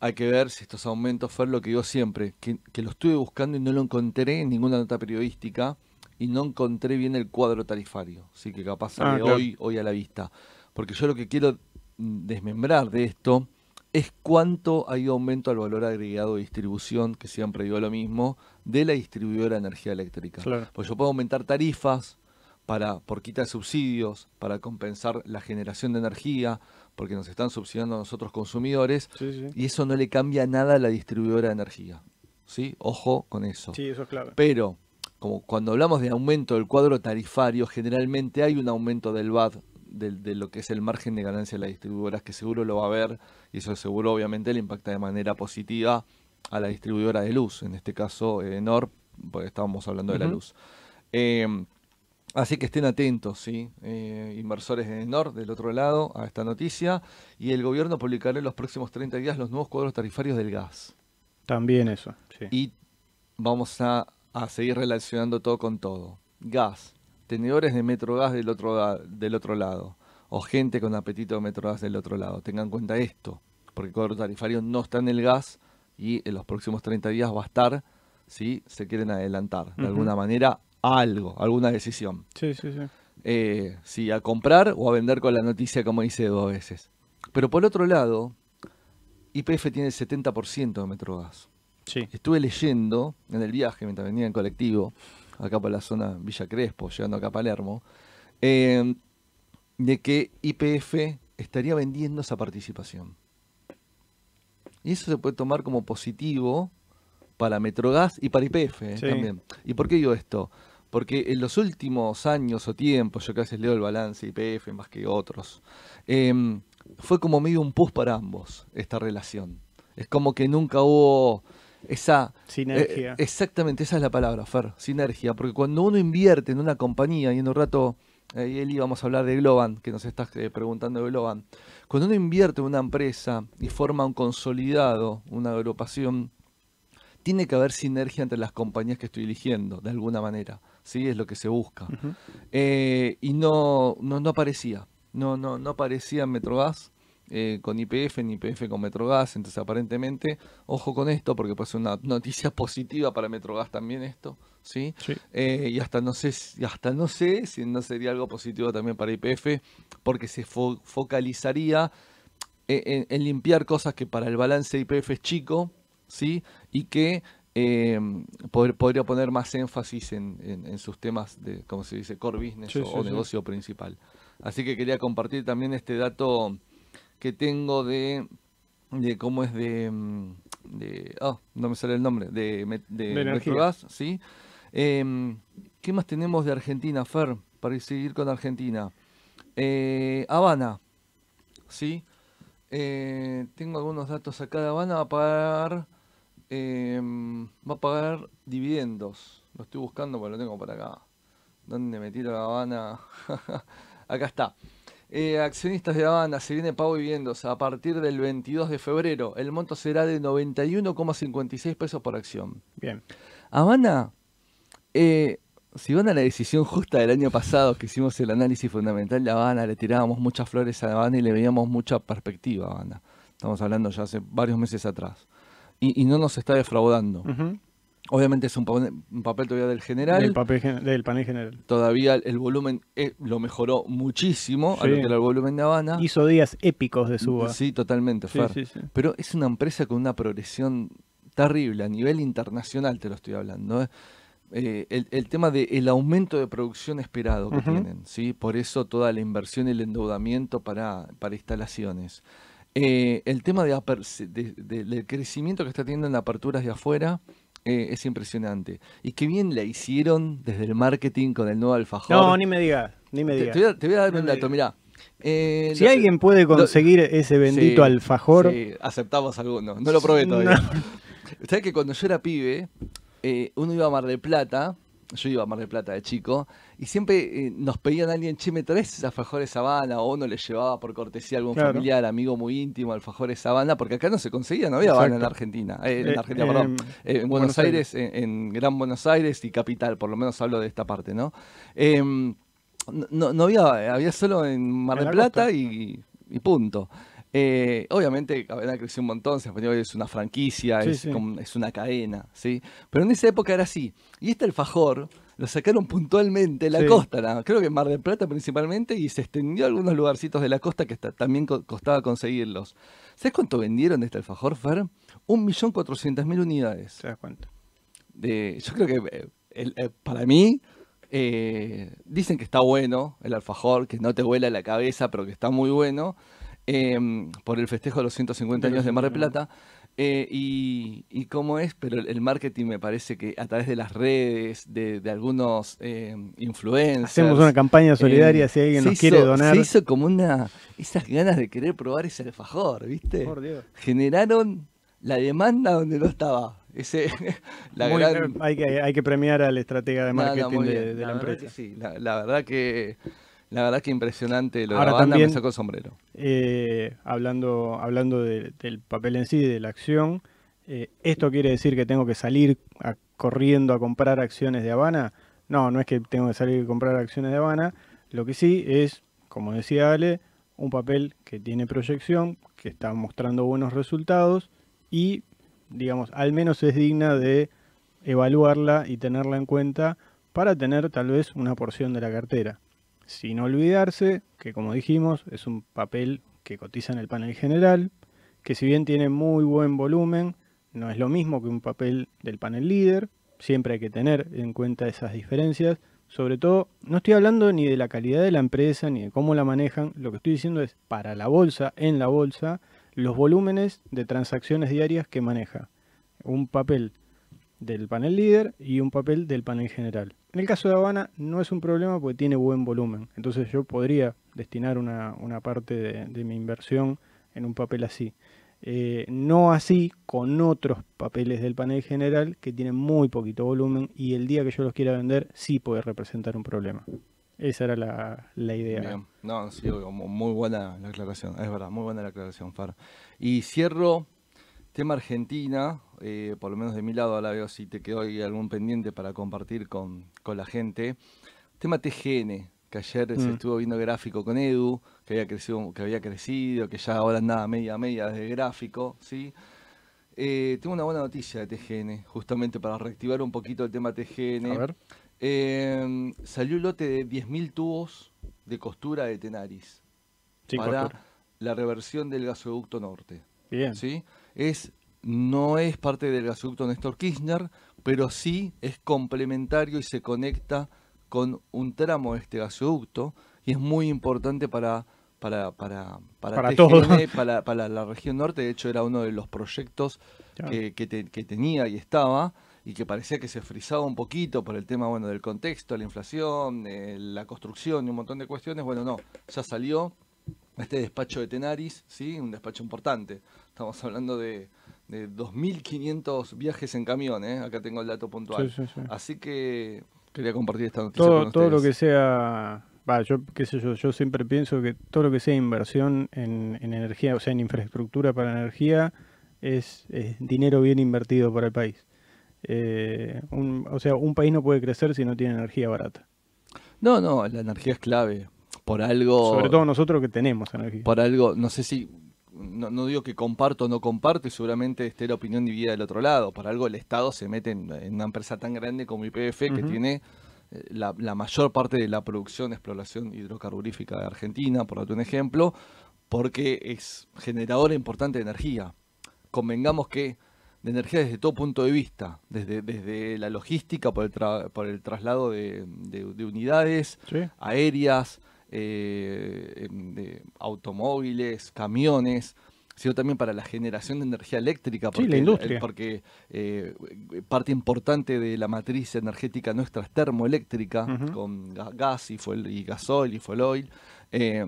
Speaker 2: hay que ver si estos aumentos fue lo que digo siempre, que, que lo estuve buscando y no lo encontré en ninguna nota periodística y no encontré bien el cuadro tarifario, así que capaz sale
Speaker 3: Ah, claro.
Speaker 2: hoy, hoy a la vista. Porque yo lo que quiero desmembrar de esto es cuánto ha ido aumento al valor agregado de distribución, que siempre digo lo mismo, de la distribuidora de energía eléctrica.
Speaker 3: Claro.
Speaker 2: Pues yo puedo aumentar tarifas para por quita de subsidios, para compensar la generación de energía, porque nos están subsidiando a nosotros consumidores,
Speaker 3: Sí, sí.
Speaker 2: y eso no le cambia nada a la distribuidora de energía. ¿Sí? Ojo con eso.
Speaker 3: Sí, eso es clave.
Speaker 2: Pero, como cuando hablamos de aumento del cuadro tarifario, generalmente hay un aumento del VAT, de, lo que es el margen de ganancia de las distribuidoras, que seguro lo va a haber, y eso seguro obviamente le impacta de manera positiva a la distribuidora de luz, en este caso Edenor, porque estábamos hablando de la luz. Eh, Así que estén atentos, ¿sí? Eh, inversores de Nord del otro lado a esta noticia. Y el gobierno publicará en los próximos 30 días los nuevos cuadros tarifarios del gas.
Speaker 3: También eso. Sí.
Speaker 2: Y vamos a, a seguir relacionando todo con todo. Gas, tenedores de Metrogas del otro, del otro lado. O gente con apetito de Metrogas del otro lado. Tengan en cuenta esto. Porque el cuadro tarifario no está en el gas y en los próximos 30 días va a estar si se quieren adelantar de alguna manera algo, alguna decisión.
Speaker 3: Sí, sí, sí.
Speaker 2: Eh, si a comprar o a vender con la noticia, como dice dos veces. Pero por otro lado, IPF tiene el 70% de Metrogas.
Speaker 3: Sí.
Speaker 2: Estuve leyendo en el viaje mientras venía en colectivo, acá por la zona Villa Crespo, llegando acá a Palermo, eh, de que IPF estaría vendiendo esa participación. Y eso se puede tomar como positivo para Metrogas y para IPF eh,
Speaker 3: Sí.
Speaker 2: también. ¿Y por qué digo esto? Porque en los últimos años o tiempos, yo que a veces leo el balance IPF más que otros, eh, fue como medio un pus para ambos esta relación. Es como que nunca hubo esa...
Speaker 3: Sinergia.
Speaker 2: eh, exactamente, esa es la palabra, Fer, sinergia. Porque cuando uno invierte en una compañía, y en un rato, eh, Eli, vamos a hablar de Globan, que nos estás eh, preguntando de Globan. Cuando uno invierte en una empresa y forma un consolidado, una agrupación, tiene que haber sinergia entre las compañías que estoy eligiendo, de alguna manera. ¿sí? Es lo que se busca. Eh, y no, no, no aparecía. No, no, no aparecía en Metrogas eh, con IPF ni IPF con Metrogas. Entonces, aparentemente, ojo con esto, porque puede ser una noticia positiva para Metrogas también esto. ¿sí?
Speaker 3: Sí.
Speaker 2: Eh, y hasta no sé si, hasta no sé si no sería algo positivo también para IPF, porque se fo- focalizaría en, en- en limpiar cosas que para el balance de IPF es chico, ¿sí? Y que eh, poder- podría poner más énfasis en, sus temas de, como se dice, core business
Speaker 3: Sí,
Speaker 2: o,
Speaker 3: sí,
Speaker 2: o
Speaker 3: sí.
Speaker 2: negocio principal. Así que quería compartir también este dato que tengo de, de cómo es de, mm, de oh, no me sale el nombre, de, de
Speaker 3: De.
Speaker 2: Metrogas, ¿sí? Em, ¿Qué más tenemos de Argentina, Fer? Para seguir con Argentina. Eh, Habana, ¿sí? Eh, tengo algunos datos acá de Habana. Va a pagar, em, va a pagar dividendos. Lo estoy buscando porque lo tengo por acá. ¿Dónde me tiro la Habana? acá está. Eh, accionistas de Habana, se viene pago de dividendos a partir del 22 de febrero. El monto será de 91,56 pesos por acción.
Speaker 3: Bien.
Speaker 2: Habana, eh, si van a la decisión justa del año pasado que hicimos el análisis fundamental de Habana, le tirábamos muchas flores a Habana y le veíamos mucha perspectiva a Habana. Estamos hablando ya hace varios meses atrás. Y, y no nos está defraudando.
Speaker 3: Ujú.
Speaker 2: Obviamente es un, pa- un papel todavía del general.
Speaker 3: Del, papel del panel general.
Speaker 2: Todavía el volumen eh, lo mejoró muchísimo a
Speaker 3: Sí.
Speaker 2: lo que era el volumen de Habana.
Speaker 3: Hizo días épicos de suba.
Speaker 2: Sí, totalmente,
Speaker 3: Sí,
Speaker 2: Fer.
Speaker 3: sí.
Speaker 2: Pero es una empresa con una progresión terrible, a nivel internacional te lo estoy hablando. ¿eh? Eh, el, el tema del aumento de producción esperado que tienen, ¿sí? por eso toda la inversión y el endeudamiento para, para instalaciones. El tema de- del crecimiento que está teniendo en aperturas de afuera eh, es impresionante. Y qué bien la hicieron desde el marketing con el nuevo alfajor.
Speaker 3: No, ni me digas, ni me digas.
Speaker 2: te voy a, te voy a dar
Speaker 3: No
Speaker 2: un dato, mirá. Eh,
Speaker 3: Si
Speaker 2: lo-
Speaker 3: alguien puede conseguir ese bendito
Speaker 2: Sí,
Speaker 3: alfajor,
Speaker 2: Sí, aceptamos algunos. No lo probé todavía. ¿Sabes que cuando yo era pibe, eh, uno iba a Mar del Plata, yo iba a Mar del Plata de chico, y siempre eh, nos pedían a alguien, che, ¿me traes alfajores Habana? O uno le llevaba por cortesía a algún
Speaker 3: Claro.
Speaker 2: familiar, amigo muy íntimo, alfajores Habana, porque acá no se conseguía, no había Habana en
Speaker 3: Exacto.
Speaker 2: Argentina. Eh, en
Speaker 3: Eh,
Speaker 2: Argentina,
Speaker 3: em,
Speaker 2: perdón. Eh, en Buenos,
Speaker 3: Buenos
Speaker 2: Aires, En, en Gran Buenos Aires y Capital, por lo menos hablo de esta parte, ¿no? Em, no, no había, había solo en Mar del
Speaker 3: la
Speaker 2: Plata y, y punto. Eh, obviamente Avena creció un montón, se hoy es una franquicia,
Speaker 3: Sí,
Speaker 2: es,
Speaker 3: sí.
Speaker 2: como- es una cadena, ¿sí? Pero en esa época era así. Y este alfajor lo sacaron puntualmente en la
Speaker 3: Sí.
Speaker 2: costa, ¿no? creo que Mar del Plata principalmente, y se extendió a algunos lugarcitos de la costa que hasta- también co- costaba conseguirlos. ¿Sabes cuánto vendieron de este alfajor, Fer? Un millón cuatrocientas mil unidades
Speaker 3: ¿te das cuenta?
Speaker 2: de, yo creo que eh, el- eh, para mí eh, dicen que está bueno el alfajor, que no te vuela la cabeza, pero que está muy bueno eh, por el festejo de los 150
Speaker 3: De los
Speaker 2: años de Mar del
Speaker 3: 150.
Speaker 2: Plata. Eh, y, y cómo es, pero el, marketing me parece que a través de las redes, de, de algunos eh, influencers.
Speaker 3: Hacemos una campaña solidaria
Speaker 2: eh,
Speaker 3: si alguien nos quiere
Speaker 2: hizo-
Speaker 3: donar.
Speaker 2: Se hizo como una. esas ganas de querer probar ese alfajor, ¿viste?
Speaker 3: Por Dios.
Speaker 2: generaron la demanda donde no estaba. Ese,
Speaker 3: la gran... hay, que, hay que premiar al estratega de marketing de, la, empresa.
Speaker 2: sí, la, verdad que la verdad que impresionante lo de la banda me sacó el sombrero.
Speaker 3: Eh, hablando hablando del papel en sí, de la acción, eh, ¿esto quiere decir que tengo que salir corriendo a comprar acciones de Habana? No, no es que tengo que salir a comprar acciones de Habana. Lo que sí es, como decía Ale, un papel que tiene proyección, que está mostrando buenos resultados y, digamos, al menos es digna de evaluarla y tenerla en cuenta para tener tal vez una porción de la cartera. Sin olvidarse que, como dijimos, es un papel que cotiza en el panel general, que si bien tiene muy buen volumen, no es lo mismo que un papel del panel líder, siempre hay que tener en cuenta esas diferencias. Sobre todo, no estoy hablando ni de la calidad de la empresa ni de cómo la manejan, lo que estoy diciendo es para la bolsa, en la bolsa, los volúmenes de transacciones diarias que maneja. Un papel del panel líder y un papel del panel general. En el caso de Habana no es un problema porque tiene buen volumen, entonces yo podría destinar una, parte de mi inversión en un papel así. Eh, no así con otros papeles del panel general que tienen muy poquito volumen y el día que yo los quiera vender sí puede representar un problema. Esa era la, idea.
Speaker 2: No, sí, muy buena la aclaración, es verdad, muy buena la aclaración, Far. Y cierro tema Argentina, eh, por lo menos de mi lado, ahora veo si te quedó ahí algún pendiente para compartir con, con la gente. Tema TGN, que ayer se mm. estuvo viendo gráfico con Edu, que había crecido, que había crecido, que ya ahora andaba media media desde gráfico, ¿sí? Eh, tengo una buena noticia de TGN, justamente para reactivar un poquito el tema TGN. A ver. Eh, salió un lote de 10.000 tubos de costura de Tenaris para la reversión del gasoducto norte.
Speaker 3: Bien.
Speaker 2: ¿sí? Es, no es parte del gasoducto Néstor Kirchner, pero sí es complementario y se conecta con un tramo de este gasoducto y es muy importante para para para para, para, para, la región norte. De hecho era uno de los proyectos que, que, tenía y estaba y que parecía que se frizaba un poquito por el tema bueno del contexto la inflación la construcción y un montón de cuestiones. Bueno no ya salió este despacho de Tenaris sí un despacho importante. Estamos hablando de de 2.500 viajes en camión, ¿eh? acá tengo el dato puntual. Así que Quería compartir esta noticia
Speaker 3: todo,
Speaker 2: con
Speaker 3: Todo lo que sea, va, yo qué sé yo, yo siempre pienso que todo lo que sea inversión en, energía, o sea, en infraestructura para energía, es, dinero bien invertido para el país. Eh, o sea, un país no puede crecer si no tiene energía barata.
Speaker 2: No, no, la energía es clave. Por algo.
Speaker 3: Sobre todo nosotros que tenemos energía.
Speaker 2: Por algo, no sé si no, digo que comparto o no comparto, y seguramente esté la opinión dividida del otro lado. Por algo el Estado se mete en, una empresa tan grande como IPF, que tiene eh, la, mayor parte de la producción exploración hidrocarburífica de Argentina, por darte un ejemplo, porque es generadora importante de energía. Convengamos que de energía desde todo punto de vista, desde, desde la logística, por el, por el traslado de, unidades aéreas, eh, em, de automóviles, camiones, sino también para la generación de energía eléctrica,
Speaker 3: porque, la industria.
Speaker 2: porque eh, parte importante de la matriz energética nuestra es termoeléctrica, con gas y, y gasol y fuel oil. Eh,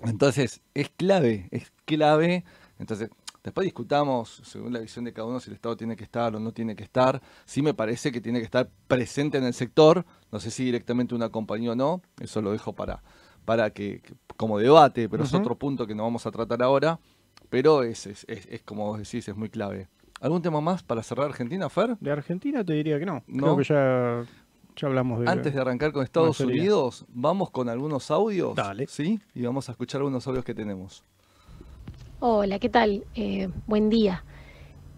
Speaker 2: entonces, es clave, es clave. Entonces, Después discutamos, según la visión de cada uno, si el Estado tiene que estar o no tiene que estar. Sí me parece que tiene que estar presente en el sector. No sé si directamente una compañía o no. Eso lo dejo para, para que, como debate, pero es otro punto que no vamos a tratar ahora, pero es, es, es, como vos decís, es muy clave. ¿Algún tema más para cerrar Argentina, Fer?
Speaker 3: De Argentina te diría que no. Creo que ya, ya hablamos de...
Speaker 2: Antes de arrancar con Estados Unidos, vamos con algunos audios. Dale. ¿Sí? Y vamos a escuchar algunos audios que tenemos.
Speaker 4: Hola, ¿qué tal? Eh, buen día.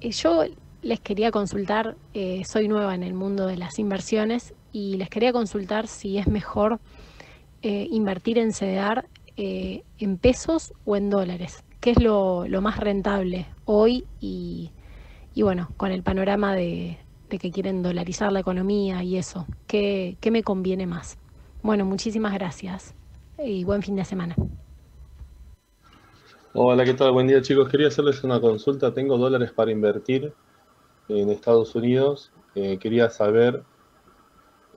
Speaker 4: Eh, yo les quería consultar, eh, soy nueva en el mundo de las inversiones y les quería consultar si es mejor eh, invertir en CDR eh, en pesos o en dólares? ¿Qué es lo, más rentable hoy y, bueno, con el panorama de, que quieren dolarizar la economía y eso? ¿qué, ¿Qué me conviene más? Bueno, muchísimas gracias y buen fin de semana.
Speaker 5: Hola, ¿qué tal? Buen día chicos. Quería hacerles una consulta. Tengo dólares para invertir en Estados Unidos. Eh, quería saber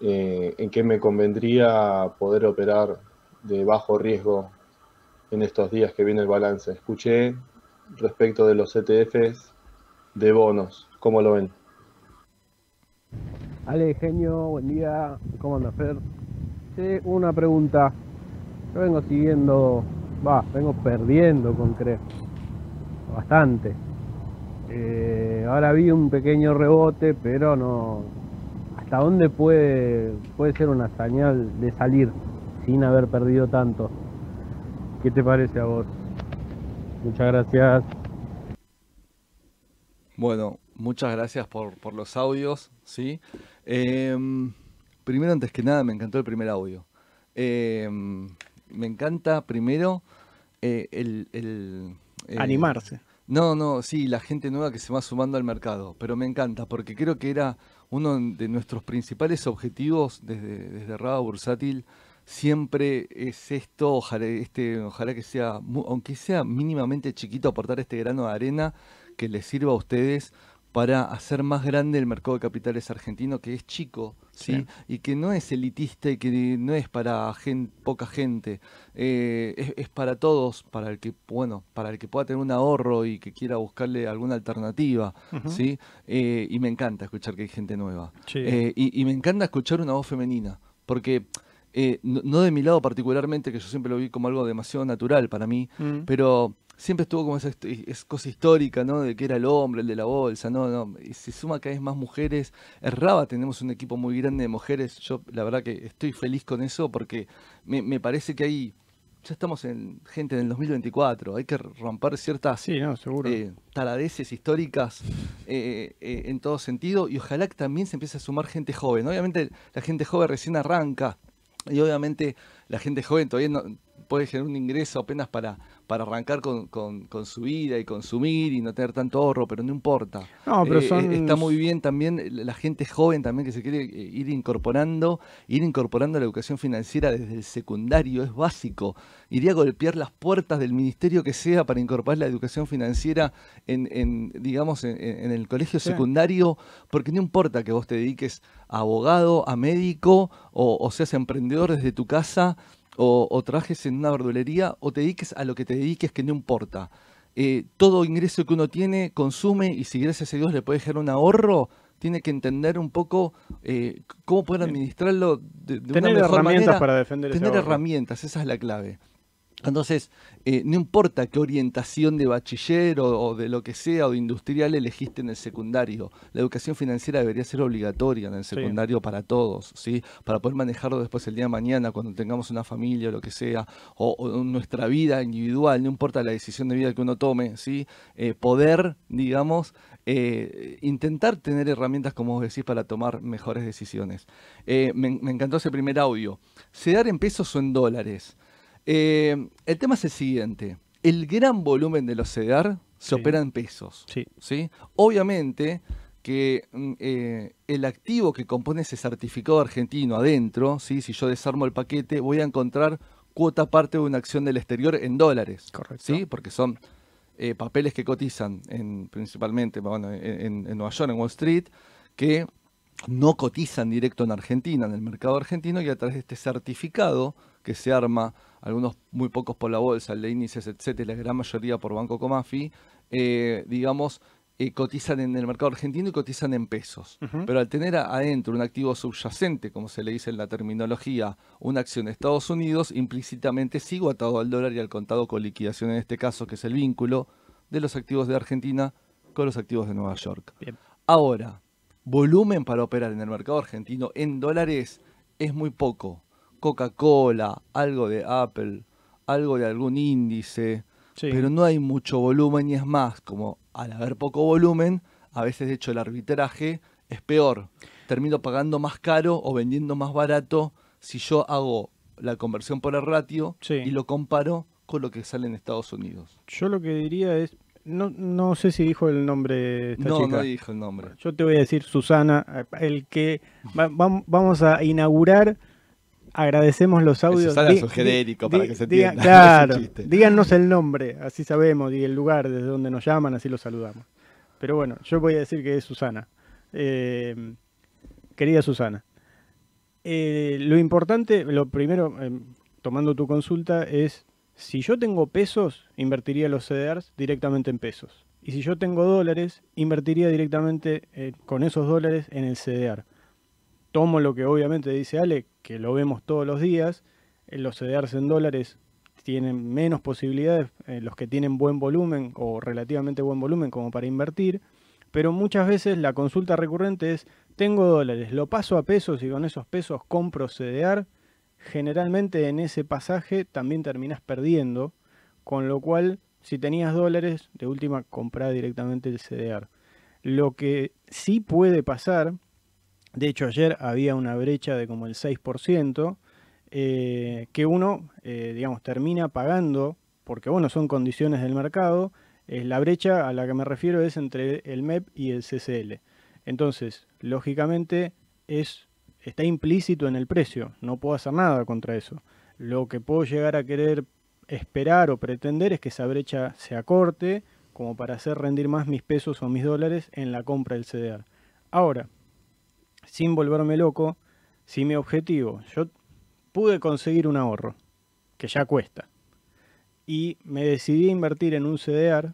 Speaker 5: eh, en qué me convendría poder operar de bajo riesgo en estos días que viene el balance. Escuché respecto de los ETFs de bonos. ¿Cómo lo ven?
Speaker 6: Ale, genio, buen día. ¿Cómo anda, Fer? Sí, una pregunta. Yo vengo siguiendo, va, vengo perdiendo con CRE. Bastante. Eh, ahora vi un pequeño rebote, pero no. ¿Hasta dónde puede, puede ser una señal de salir sin haber perdido tanto? ¿Qué te parece a vos? Muchas gracias.
Speaker 2: Bueno, muchas gracias por, por los audios, ¿sí? Em, primero, antes que nada, me encantó el primer audio. Em, me encanta, primero, eh, el... el, eh,
Speaker 3: Animarse.
Speaker 2: No, no, sí, la gente nueva que se va sumando al mercado, pero me encanta porque creo que era uno de nuestros principales objetivos desde, desde Raba Bursátil. Siempre es esto, ojalá, este, ojalá que sea, aunque sea mínimamente chiquito, aportar este grano de arena que les sirva a ustedes para hacer más grande el mercado de capitales argentino, que es chico, ¿sí?
Speaker 3: Sí.
Speaker 2: Y que no es elitista y que no es para poca gente, eh, es, es para todos, para el que, bueno, para el que pueda tener un ahorro y que quiera buscarle alguna alternativa. ¿sí? Eh, y me encanta escuchar que hay gente nueva.
Speaker 3: Sí.
Speaker 2: Eh, y, y me encanta escuchar una voz femenina, porque no, no de mi lado particularmente, que yo siempre lo vi como algo demasiado natural para mí,
Speaker 3: Mm.
Speaker 2: pero siempre estuvo como esa, cosa histórica, ¿no? De que era el hombre, el de la bolsa, no, no. Y se suma cada vez más mujeres. Erraba, tenemos un equipo muy grande de mujeres. Yo, la verdad que estoy feliz con eso porque me, me parece que hay, ya estamos en, gente, en el 2024. Hay que romper ciertas
Speaker 3: Sí, no,
Speaker 2: eh, taladeces históricas eh, eh, en todo sentido y ojalá que también se empiece a sumar gente joven. Obviamente la gente joven recién arranca y obviamente la gente joven todavía no puede generar un ingreso apenas para, para arrancar con, con- con su vida y consumir y no tener tanto ahorro, pero no importa.
Speaker 3: No, pero
Speaker 2: Eh,
Speaker 3: son-
Speaker 2: eh, Está muy bien también la gente joven también que se quiere eh, ir incorporando, ir incorporando la educación financiera desde el secundario, es básico. Iría a golpear las puertas del ministerio que sea para incorporar la educación financiera en, en, digamos, en, en el colegio
Speaker 3: Sí.
Speaker 2: secundario, porque no importa que vos te dediques a abogado, a médico, o, o seas emprendedor desde tu casa, o, o trabajes en una verdulería, o te dediques a lo que te dediques, que no importa. Eh, todo ingreso que uno tiene, consume, y si gracias a Dios le puede dejar un ahorro, tiene que entender un poco eh, cómo poder administrarlo de, de
Speaker 3: Tener
Speaker 2: una mejor
Speaker 3: herramientas
Speaker 2: manera.
Speaker 3: para defender
Speaker 2: Tener herramientas, esa es la clave. Entonces, eh, no importa qué orientación de bachiller o, o de lo que sea o de industrial elegiste en el secundario, la educación financiera debería ser obligatoria en el
Speaker 3: Sí.
Speaker 2: secundario para todos, ¿sí? Para poder manejarlo después el día de mañana cuando tengamos una familia o lo que sea, o, nuestra vida individual, no importa la decisión de vida que uno tome, ¿sí? Eh, poder, digamos, eh, intentar tener herramientas, como vos decís, para tomar mejores decisiones. Eh, me, me encantó ese primer audio. ¿Sedar en pesos o en dólares? Eh, el tema es el siguiente. El gran volumen de los CEDAR se
Speaker 3: Sí.
Speaker 2: opera en pesos.
Speaker 3: Sí.
Speaker 2: ¿sí? Obviamente que mm, eh, el activo que compone ese certificado argentino adentro, ¿sí? si yo desarmo el paquete, voy a encontrar cuota parte de una acción del exterior en dólares.
Speaker 3: Correcto.
Speaker 2: ¿sí? Porque son eh, papeles que cotizan en, principalmente bueno, en, en- en Nueva York, en Wall Street, que no cotizan directo en Argentina, en el mercado argentino, y a través de este certificado que se arma, algunos muy pocos por la bolsa, el de índices, etcétera, la gran mayoría por Banco Comafi, eh, digamos, eh, cotizan en el mercado argentino y cotizan en pesos. Pero al tener adentro un activo subyacente, como se le dice en la terminología, una acción de Estados Unidos, implícitamente sigo atado al dólar y al contado con liquidación en este caso, que es el vínculo de los activos de Argentina con los activos de Nueva York.
Speaker 3: Bien.
Speaker 2: Ahora, volumen para operar en el mercado argentino en dólares es muy poco. Coca-Cola, algo de Apple, algo de algún índice,
Speaker 3: Sí.
Speaker 2: pero no hay mucho volumen y es más, como al haber poco volumen, a veces de hecho el arbitraje es peor. Termino pagando más caro o vendiendo más barato si yo hago la conversión por el ratio
Speaker 3: Sí.
Speaker 2: y lo comparo con lo que sale en Estados Unidos.
Speaker 3: Yo lo que diría es, no, no sé si dijo el nombre de esta
Speaker 2: No,
Speaker 3: chica.
Speaker 2: no dijo el nombre.
Speaker 3: Yo te voy a decir Susana, el que va- vam- vamos a inaugurar. Agradecemos los audios.
Speaker 2: Susana
Speaker 3: Di-
Speaker 2: es un
Speaker 3: di-
Speaker 2: genérico, para que se entienda,
Speaker 3: Claro, díganos el nombre, así sabemos, y el lugar desde donde nos llaman, así los saludamos. Pero bueno, yo voy a decir que es Susana. Eh, querida Susana, eh, lo importante, lo primero, eh, tomando tu consulta, es si yo tengo pesos, invertiría los CDRs directamente en pesos. Y si yo tengo dólares, invertiría directamente eh, con esos dólares en el CDR. Tomo lo que obviamente dice Ale, que lo vemos todos los días. En los CDRs en dólares tienen menos posibilidades, eh, los que tienen buen volumen o relativamente buen volumen como para invertir. Pero muchas veces la consulta recurrente es, tengo dólares, lo paso a pesos y con esos pesos compro CDR. Generalmente en ese pasaje también terminas perdiendo, con lo cual si tenías dólares, de última, comprar directamente el CDR. Lo que sí puede pasar, de hecho ayer había una brecha de como el 6%, eh, que uno, eh, digamos, termina pagando, porque bueno, son condiciones del mercado, eh, la brecha a la que me refiero es entre el MEP y el CCL. Entonces, lógicamente, es, está implícito en el precio, no puedo hacer nada contra eso. Lo que puedo llegar a querer esperar o pretender es que esa brecha se acorte como para hacer rendir más mis pesos o mis dólares en la compra del CDR. Ahora, sin volverme loco, si mi objetivo, yo pude conseguir un ahorro, que ya cuesta, y me decidí a invertir en un CDR,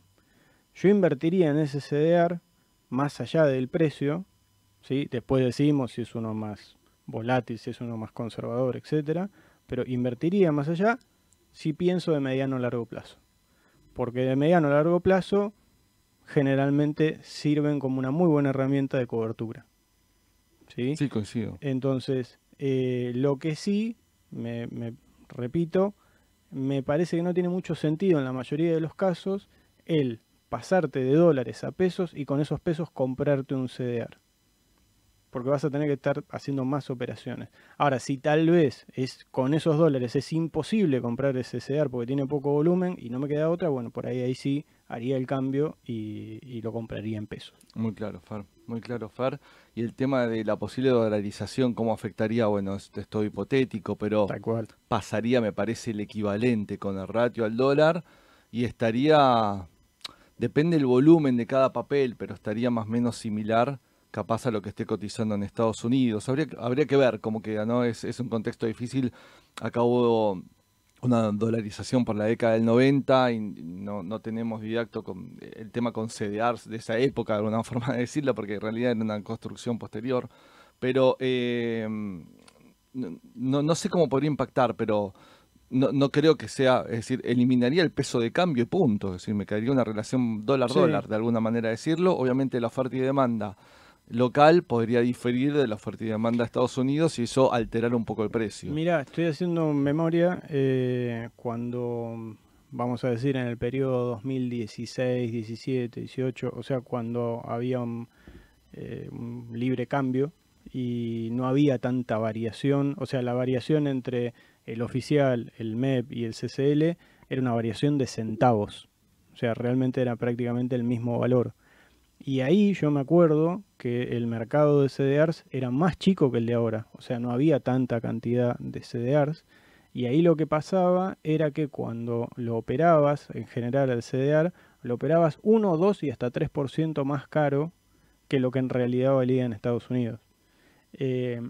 Speaker 3: yo invertiría en ese CDR más allá del precio, ¿sí? después decimos si es uno más volátil, si es uno más conservador, etc. Pero invertiría más allá si pienso de mediano a largo plazo. Porque de mediano a largo plazo generalmente sirven como una muy buena herramienta de cobertura. Sí,
Speaker 2: sí coincido.
Speaker 3: Entonces, eh, lo que sí, me, me repito, me parece que no tiene mucho sentido en la mayoría de los casos el pasarte de dólares a pesos y con esos pesos comprarte un CDR porque vas a tener que estar haciendo más operaciones. Ahora, si tal vez es con esos dólares es imposible comprar ese CDR porque tiene poco volumen y no me queda otra, bueno, por ahí ahí sí haría el cambio y, lo compraría en pesos.
Speaker 2: Muy claro, Fer, muy claro, Fer. Y el tema de la posible dolarización, ¿cómo afectaría? Bueno, esto es hipotético, pero pasaría, me parece, el equivalente con el ratio al dólar y estaría, depende del volumen de cada papel, pero estaría más o menos similar capaz a lo que esté cotizando en Estados Unidos. Habría, habría que ver cómo queda, ¿no? Es, es un contexto difícil. Acá hubo una dolarización por la década del 90 y no, no tenemos didacto con el tema con CDRs de esa época, de alguna forma de decirlo, porque en realidad era una construcción posterior. Pero eh, no, no sé cómo podría impactar, pero no, no creo que sea, es decir, eliminaría el peso de cambio y punto. Es decir, me caería una relación dólar-dólar, de alguna manera decirlo. Obviamente la oferta y demanda local podría diferir de la oferta y demanda de Estados Unidos y eso alterar un poco el precio.
Speaker 3: Mira, estoy haciendo memoria eh, cuando, vamos a decir, en el periodo 2016, 17, 18, o sea, cuando había eh, un, libre cambio y no había tanta variación, o sea, la variación entre el oficial, el MEP y el CCL era una variación de centavos, o sea, realmente era prácticamente el mismo valor. Y ahí yo me acuerdo que el mercado de CDRs era más chico que el de ahora, o sea, no había tanta cantidad de CDRs. Y ahí lo que pasaba era que cuando lo operabas, en general el CDR, lo operabas 1, 2 y hasta 3% más caro que lo que en realidad valía en Estados Unidos. Eh,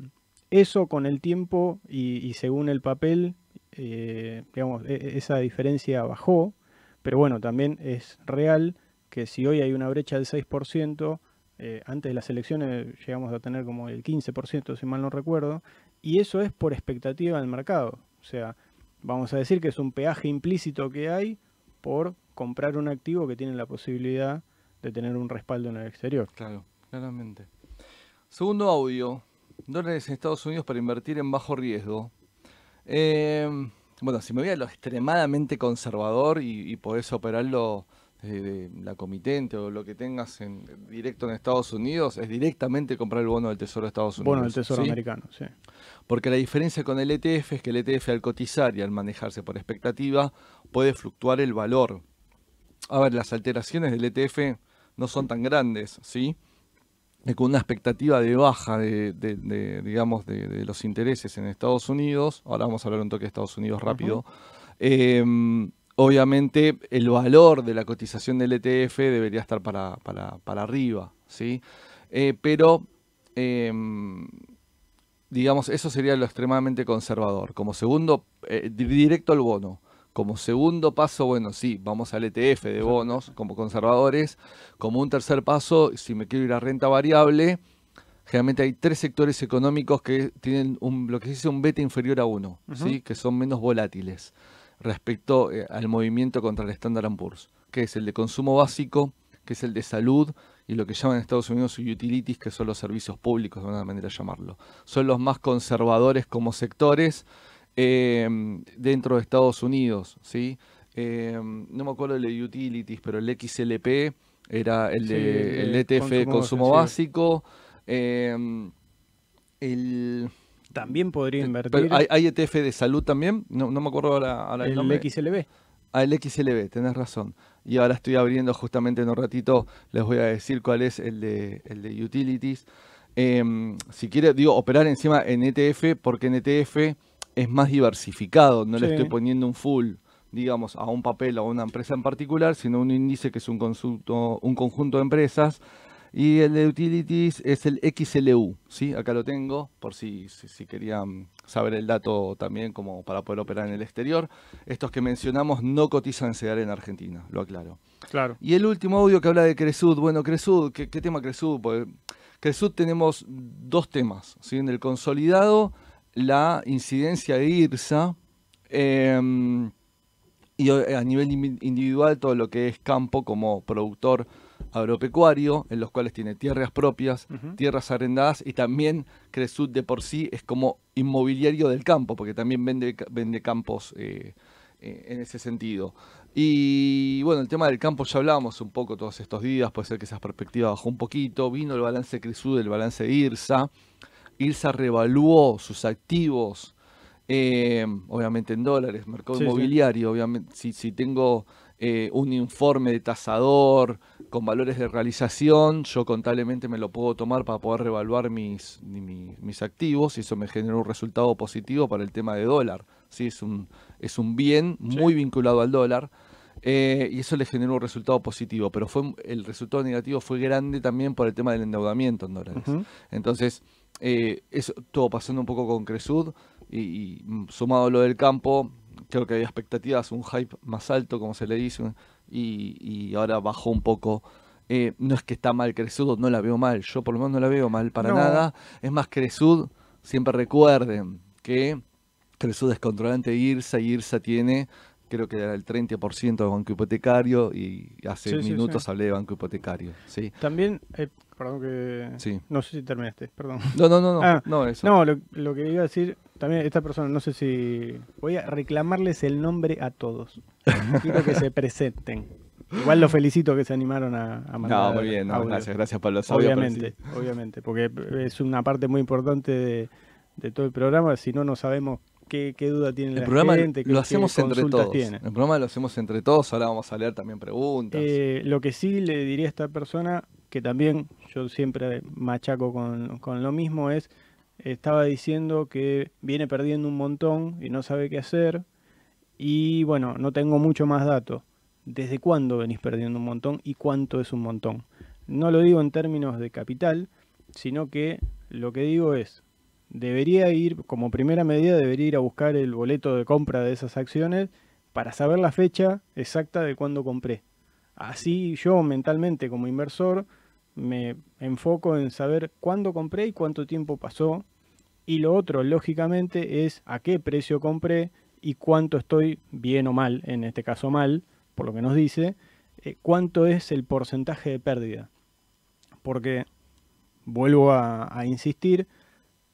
Speaker 3: eso con el tiempo y, según el papel, eh, digamos, e, esa diferencia bajó, pero bueno, también es real que si hoy hay una brecha del 6%, eh, antes de las elecciones llegamos a tener como el 15%, si mal no recuerdo, y eso es por expectativa del mercado. O sea, vamos a decir que es un peaje implícito que hay por comprar un activo que tiene la posibilidad de tener un respaldo en el exterior.
Speaker 2: Claro, claramente. Segundo audio, dólares en Estados Unidos para invertir en bajo riesgo. Eh, bueno, si me voy a lo extremadamente conservador y, y podés operarlo de, la comitente o lo que tengas en, directo en Estados Unidos es directamente comprar el bono del Tesoro de Estados Unidos.
Speaker 3: Bono del Tesoro americano, sí.
Speaker 2: Porque la diferencia con el ETF es que el ETF al cotizar y al manejarse por expectativa puede fluctuar el valor. A ver, las alteraciones del ETF no son tan grandes, ¿sí? con una expectativa de baja de, digamos, de, los intereses en Estados Unidos, ahora vamos a hablar un toque de Estados Unidos rápido, obviamente el valor de la cotización del ETF debería estar para, para, arriba, ¿sí? Eh, pero, em, digamos, eso sería lo extremadamente conservador. Como segundo, eh, directo al bono. Como segundo paso, bueno, sí, vamos al ETF de bonos como conservadores. Como un tercer paso, si me quiero ir a renta variable, generalmente hay tres sectores económicos que tienen un, lo que se dice un beta inferior a uno, ¿sí? que son menos volátiles respecto eh, al movimiento contra el Standard Poor's, que es el de consumo básico, que es el de salud y lo que llaman en Estados Unidos utilities, que son los servicios públicos, de una manera de llamarlo. Son los más conservadores como sectores em, dentro de Estados Unidos, ¿sí? Em, no me acuerdo el de utilities, pero el XLP era el de el ETF de consumo, básico. Em, el
Speaker 3: también podría invertir.
Speaker 2: hay, ETF de salud también, no, me acuerdo ahora,
Speaker 3: el, nombre. XLB.
Speaker 2: Ah, el XLB, tenés razón. Y ahora estoy abriendo justamente en un ratito, les voy a decir cuál es el de, el de utilities. Em, si quiere, digo, operar encima en ETF, porque en ETF es más diversificado, no le estoy poniendo un full, digamos, a un papel o a una empresa en particular, sino un índice que es un, consulto, un conjunto de empresas y el de utilities es el XLU, ¿sí? Acá lo tengo, por si, si, querían saber el dato también como para poder operar en el exterior. Estos que mencionamos no cotizan en en Argentina, lo aclaro.
Speaker 3: Claro.
Speaker 2: Y el último audio que habla de Cresud. Bueno, Cresud, ¿qué, tema Cresud? Pues Cresud tenemos dos temas, ¿sí? En el consolidado, la incidencia de IRSA, em, y a nivel individual todo lo que es campo como productor agropecuario, en los cuales tiene tierras propias, tierras arrendadas y también Cresud de por sí es como inmobiliario del campo, porque también vende, vende campos eh, eh, en ese sentido. Y bueno, el tema del campo ya hablábamos un poco todos estos días, puede ser que esa perspectiva bajó un poquito, vino el balance Cresud, el balance de IRSA, IRSA revaluó sus activos, eh, obviamente en dólares, mercado inmobiliario, obviamente si, si tengo eh, un informe de tasador con valores de realización, yo contablemente me lo puedo tomar para poder revaluar mis, mis, activos y eso me genera un resultado positivo para el tema de dólar. ¿sí? Es, un, es un bien muy vinculado al dólar. Eh, y eso le generó un resultado positivo, pero fue el resultado negativo fue grande también por el tema del endeudamiento en dólares. Entonces, eh, eso todo pasando un poco con Cresud y, y, sumado a lo del campo, creo que había expectativas, un hype más alto, como se le dice, y, ahora bajó un poco. Eh, no es que está mal Cresud, no la veo mal, yo por lo menos no la veo mal para nada. Es más, Cresud, siempre recuerden que Cresud es controlante de IRSA y IRSA tiene creo que era el 30% de banco hipotecario y hace minutos hablé de banco hipotecario. ¿sí?
Speaker 3: También, eh, perdón que... No sé si terminaste, perdón.
Speaker 2: No, no, no, no, ah, no, eso.
Speaker 3: no lo, lo, que iba a decir también esta persona, no sé si. Voy a reclamarles el nombre a todos. Quiero que se presenten. Igual los felicito que se animaron a, mandar.
Speaker 2: No, muy bien, gracias, gracias por los
Speaker 3: Obviamente, obviamente, porque es una parte muy importante de, todo el programa. Si no, no sabemos qué, duda tiene el la programa gente.
Speaker 2: Lo hacemos entre todos. El programa lo hacemos entre todos. Ahora vamos a leer también preguntas.
Speaker 3: Eh, lo que sí le diría a esta persona, que también yo siempre machaco con, con lo mismo, es estaba diciendo que viene perdiendo un montón y no sabe qué hacer. Y bueno, no tengo mucho más datos. ¿Desde cuándo venís perdiendo un montón y cuánto es un montón? No lo digo en términos de capital, sino que lo que digo es, debería ir, como primera medida, debería ir a buscar el boleto de compra de esas acciones para saber la fecha exacta de cuándo compré. Así yo mentalmente como inversor me enfoco en saber cuándo compré y cuánto tiempo pasó. Y lo otro, lógicamente, es a qué precio compré y cuánto estoy bien o mal, en este caso mal, por lo que nos dice, eh, cuánto es el porcentaje de pérdida. Porque, vuelvo a, a insistir,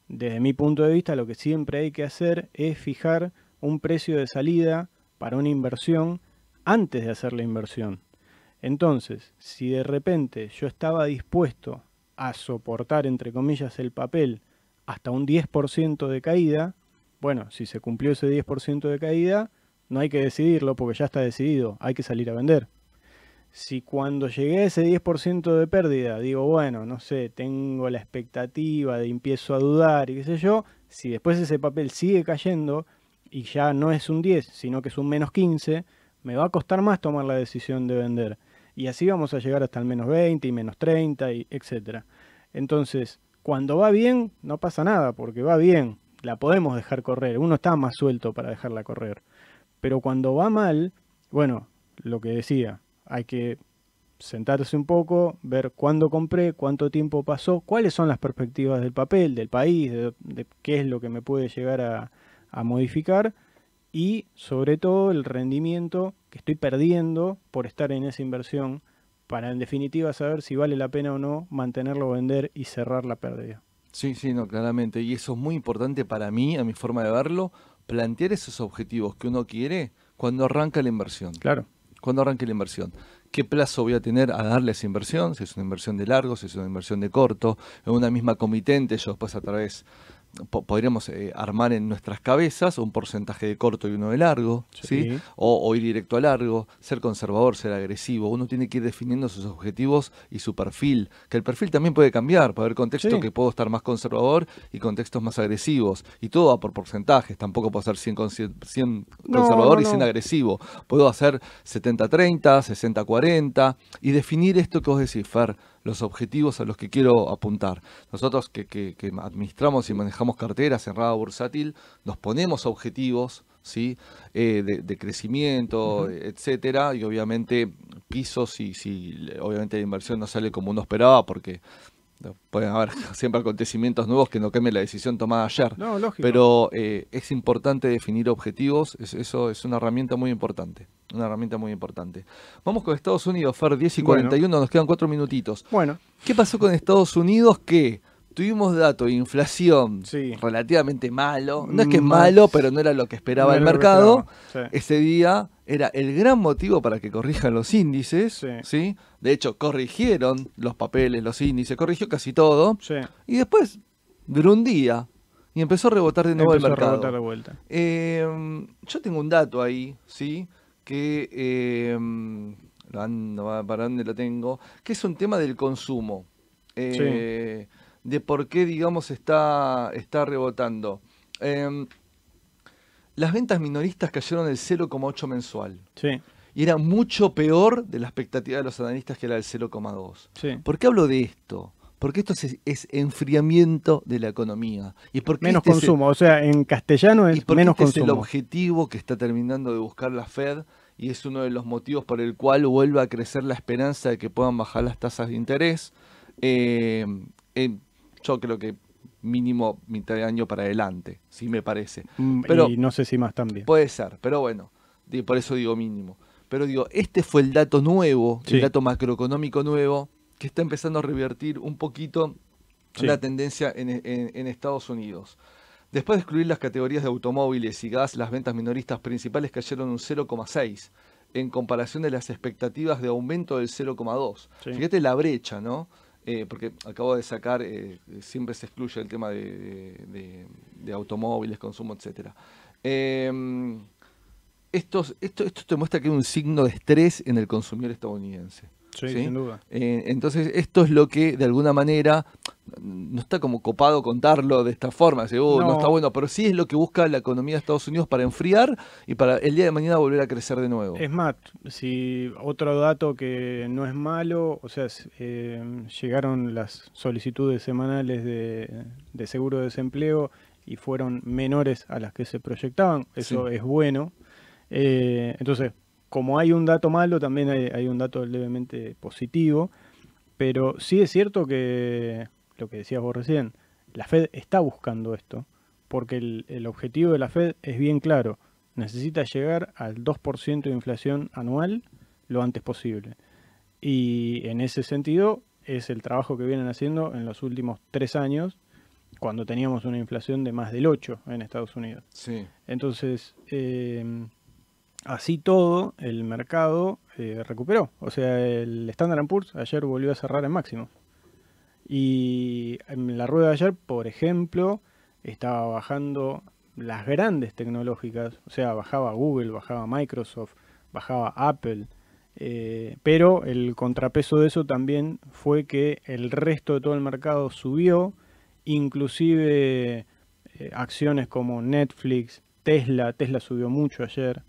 Speaker 3: desde mi punto de vista lo que siempre hay que hacer es fijar un precio de salida para una inversión antes de hacer la inversión. Entonces, si de repente yo estaba dispuesto a soportar, entre comillas, el papel hasta un 10% de caída, bueno, si se cumplió ese 10% de caída, no hay que decidirlo porque ya está decidido, hay que salir a vender. Si cuando llegué a ese 10% de pérdida digo, bueno, no sé, tengo la expectativa de empiezo a dudar y qué sé yo, si después ese papel sigue cayendo y ya no es un 10, sino que es un menos 15, me va a costar más tomar la decisión de vender y así vamos a llegar hasta el menos 20 y menos 30 y etcétera. Entonces, cuando va bien, no pasa nada, porque va bien, la podemos dejar correr, uno está más suelto para dejarla correr. Pero cuando va mal, bueno, lo que decía, hay que sentarse un poco, ver cuándo compré, cuánto tiempo pasó, cuáles son las perspectivas del papel, del país, de, qué es lo que me puede llegar a, a modificar y sobre todo el rendimiento que estoy perdiendo por estar en esa inversión para en definitiva saber si vale la pena o no mantenerlo, vender y cerrar la pérdida.
Speaker 2: Sí, sí, no, claramente. Y eso es muy importante para mí, a mi forma de verlo, plantear esos objetivos que uno quiere cuando arranca la inversión.
Speaker 3: Claro.
Speaker 2: Cuando arranque la inversión. ¿Qué plazo voy a tener a darle esa inversión? Si es una inversión de largo, si es una inversión de corto, en una misma comitente, yo después a través podríamos eh, armar en nuestras cabezas un porcentaje de corto y uno de largo, ¿sí? O, ir directo a largo, ser conservador, ser agresivo. Uno tiene que ir definiendo sus objetivos y su perfil, que el perfil también puede cambiar, puede haber contextos que puedo estar más conservador y contextos más agresivos. Y todo va por porcentajes, tampoco puedo ser 100, 100 conservador y 100 agresivo. Puedo hacer 70-30, 60-40 y definir esto que vos decís, Fer los objetivos a los que quiero apuntar. Nosotros que, que, administramos y manejamos carteras cerrada bursátil, nos ponemos objetivos ¿sí? Eh, de, crecimiento, etcétera, y obviamente pisos y si obviamente la inversión no sale como uno esperaba porque pueden haber siempre acontecimientos nuevos que no queme la decisión tomada ayer.
Speaker 3: No, lógico.
Speaker 2: Pero eh, es importante definir objetivos, eso es una herramienta muy importante. Una herramienta muy importante. Vamos con Estados Unidos, Fer, 10 y 41, nos quedan cuatro minutitos.
Speaker 3: Bueno.
Speaker 2: ¿Qué pasó con Estados Unidos? Que tuvimos datos de inflación relativamente malo. No es que es malo, pero no era lo que esperaba el mercado. Ese día era el gran motivo para que corrijan los índices. Sí. De hecho, corrigieron los papeles, los índices, corrigió casi todo. Y después duró un día y empezó a rebotar de nuevo el mercado. A
Speaker 3: rebotar de vuelta.
Speaker 2: Eh, yo tengo un dato ahí, ¿sí? Que. Eh, ¿Para dónde lo tengo? Que es un tema del consumo. Eh, de por qué, digamos, está, está rebotando. Em, las ventas minoristas cayeron el 0,8 mensual.
Speaker 3: Sí.
Speaker 2: Y era mucho peor de la expectativa de los analistas que era el 0,2.
Speaker 3: Sí.
Speaker 2: ¿Por qué hablo de esto? Porque esto es, enfriamiento de la economía. Y porque
Speaker 3: menos este consumo, o sea, en castellano es
Speaker 2: y
Speaker 3: menos
Speaker 2: este
Speaker 3: consumo.
Speaker 2: es el objetivo que está terminando de buscar la Fed y es uno de los motivos por el cual vuelve a crecer la esperanza de que puedan bajar las tasas de interés. Eh, yo creo que mínimo mitad de año para adelante, sí me parece.
Speaker 3: Mm, pero, y no sé si más también.
Speaker 2: Puede ser, pero bueno, por eso digo mínimo. Pero digo, este fue el dato nuevo, el dato macroeconómico nuevo, que está empezando a revertir un poquito la tendencia en, Estados Unidos. Después de excluir las categorías de automóviles y gas, las ventas minoristas principales cayeron un 0,6 en comparación de las expectativas de aumento del 0,2. Fíjate la brecha, ¿no? Eh, porque acabo de sacar, eh, siempre se excluye el tema de, automóviles, consumo, etc. Em, esto, esto te muestra que hay un signo de estrés en el consumidor estadounidense.
Speaker 3: Sí, sin duda.
Speaker 2: Eh, entonces, esto es lo que, de alguna manera, no está como copado contarlo de esta forma, uh, no. está bueno, pero sí es lo que busca la economía de Estados Unidos para enfriar y para el día de mañana volver a crecer de nuevo.
Speaker 3: Es más, si otro dato que no es malo, o sea, eh, llegaron las solicitudes semanales de, seguro de desempleo y fueron menores a las que se proyectaban, eso es bueno. Eh, entonces, como hay un dato malo, también hay, un dato levemente positivo, pero sí es cierto que, lo que decías vos recién, la Fed está buscando esto, porque el, objetivo de la Fed es bien claro, necesita llegar al 2% de inflación anual lo antes posible. Y en ese sentido es el trabajo que vienen haciendo en los últimos tres años, cuando teníamos una inflación de más del 8 en Estados Unidos.
Speaker 2: Sí.
Speaker 3: Entonces, eh, Así todo, el mercado eh, recuperó. O sea, el Standard Poor's ayer volvió a cerrar en máximo. Y en la rueda de ayer, por ejemplo, estaba bajando las grandes tecnológicas. O sea, bajaba Google, bajaba Microsoft, bajaba Apple. Eh, pero el contrapeso de eso también fue que el resto de todo el mercado subió. Inclusive eh, acciones como Netflix, Tesla. Tesla subió mucho ayer.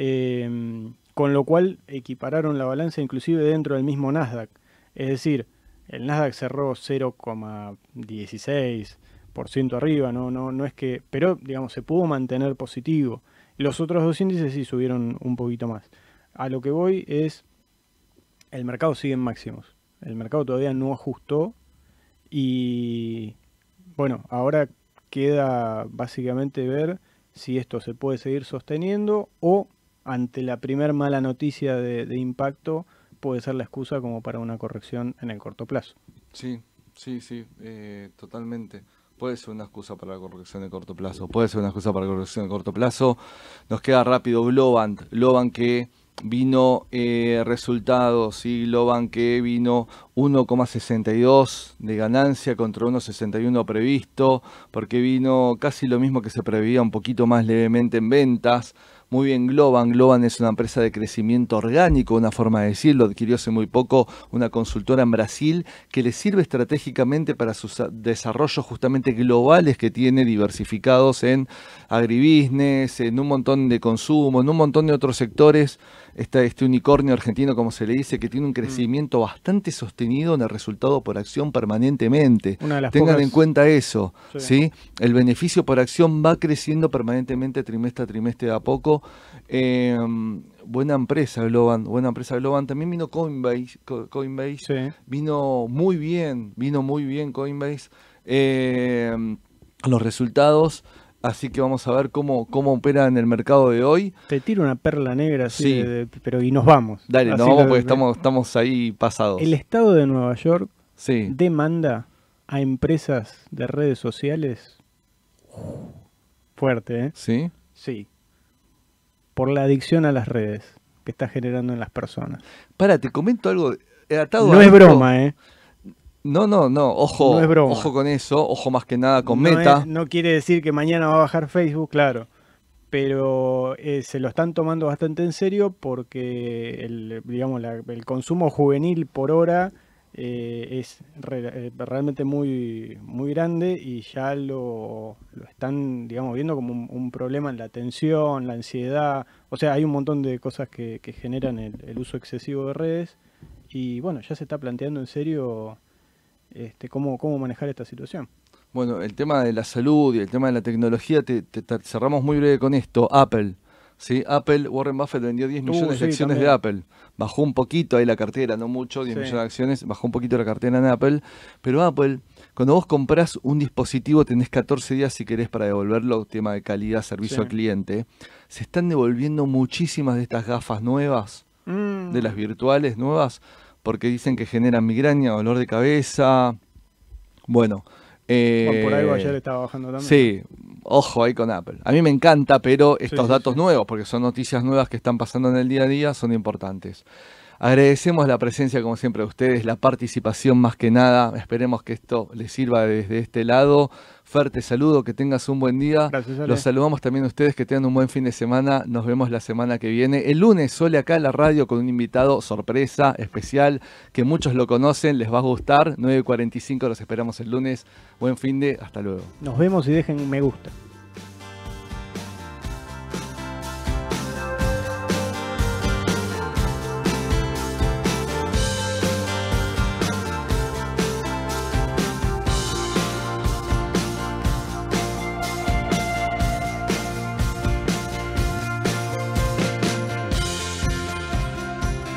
Speaker 3: Em, con lo cual equipararon la balanza inclusive dentro del mismo Nasdaq. Es decir, el Nasdaq cerró 0,16% arriba, no, no, no es que, pero digamos, se pudo mantener positivo. Los otros dos índices sí subieron un poquito más. A lo que voy es, el mercado sigue en máximos. El mercado todavía no ajustó y bueno, ahora queda básicamente ver si esto se puede seguir sosteniendo o ante la primer mala noticia de, impacto puede ser la excusa como para una corrección en el corto plazo.
Speaker 2: Sí, sí, sí, eh, totalmente. Puede ser una excusa para la corrección de corto plazo. Puede ser una excusa para la corrección de corto plazo. Nos queda rápido Globant. Globant que vino eh, resultados, ¿sí? Globant que vino 1,62 de ganancia contra 1,61 previsto, porque vino casi lo mismo que se preveía, un poquito más levemente en ventas. Muy bien, Globan. Globan es una empresa de crecimiento orgánico, una forma de decirlo. Adquirió hace muy poco una consultora en Brasil que le sirve estratégicamente para sus desarrollos justamente globales que tiene diversificados en agribusiness, en un montón de consumo, en un montón de otros sectores. Este unicornio argentino, como se le dice, que tiene un mm. crecimiento bastante sostenido en el resultado por acción permanentemente. Tengan en cuenta eso, sí. El beneficio por acción va creciendo permanentemente trimestre a trimestre de a poco Em, buena empresa Globan, buena empresa Globan. También vino Coinbase, Coinbase vino muy bien, vino muy bien Coinbase. Em, los resultados, así que vamos a ver cómo, cómo opera en el mercado de hoy.
Speaker 3: Te tiro una perla negra, sí. pero y nos vamos.
Speaker 2: Dale, nos vamos porque estamos, estamos ahí pasados.
Speaker 3: El estado de Nueva York demanda a empresas de redes sociales fuerte, ¿eh?
Speaker 2: Sí.
Speaker 3: Sí por la adicción a las redes que está generando en las personas.
Speaker 2: Para, te comento algo.
Speaker 3: no es broma, ¿eh?
Speaker 2: No, no, no, ojo, ojo con eso, ojo más que nada con Meta.
Speaker 3: no quiere decir que mañana va a bajar Facebook, claro, pero eh, se lo están tomando bastante en serio porque el, digamos, el consumo juvenil por hora eh, es eh, realmente muy, muy grande y ya lo, están, digamos, viendo como un, problema en la atención, la ansiedad. O sea, hay un montón de cosas que, generan el, uso excesivo de redes y bueno, ya se está planteando en serio este, cómo, cómo manejar esta situación.
Speaker 2: Bueno, el tema de la salud y el tema de la tecnología, te cerramos muy breve con esto. Apple. ¿sí? Apple, Warren Buffett vendió 10 uh, millones de acciones de Apple. Bajó un poquito ahí la cartera, no mucho, 10 millones de acciones, bajó un poquito la cartera en Apple. Pero Apple, cuando vos compras un dispositivo, tenés 14 días si querés para devolverlo, tema de calidad, servicio al cliente. Se están devolviendo muchísimas de estas gafas nuevas, mm. de las virtuales nuevas, porque dicen que generan migraña, dolor de cabeza. Bueno.
Speaker 3: Eh, por algo ayer estaba bajando también.
Speaker 2: Sí, ojo ahí con Apple. A mí me encanta, pero estos datos nuevos, porque son noticias nuevas que están pasando en el día a día, son importantes. Agradecemos la presencia, como siempre, de ustedes, la participación más que nada. Esperemos que esto les sirva desde este lado. Fer, te saludo, que tengas un buen día.
Speaker 3: Gracias,
Speaker 2: Los saludamos también a ustedes, que tengan un buen fin de semana. Nos vemos la semana que viene. El lunes, Sole acá en la radio con un invitado sorpresa, especial, que muchos lo conocen, les va a gustar. 9.45, los esperamos el lunes. Buen fin de, hasta luego.
Speaker 3: Nos vemos y dejen me gusta.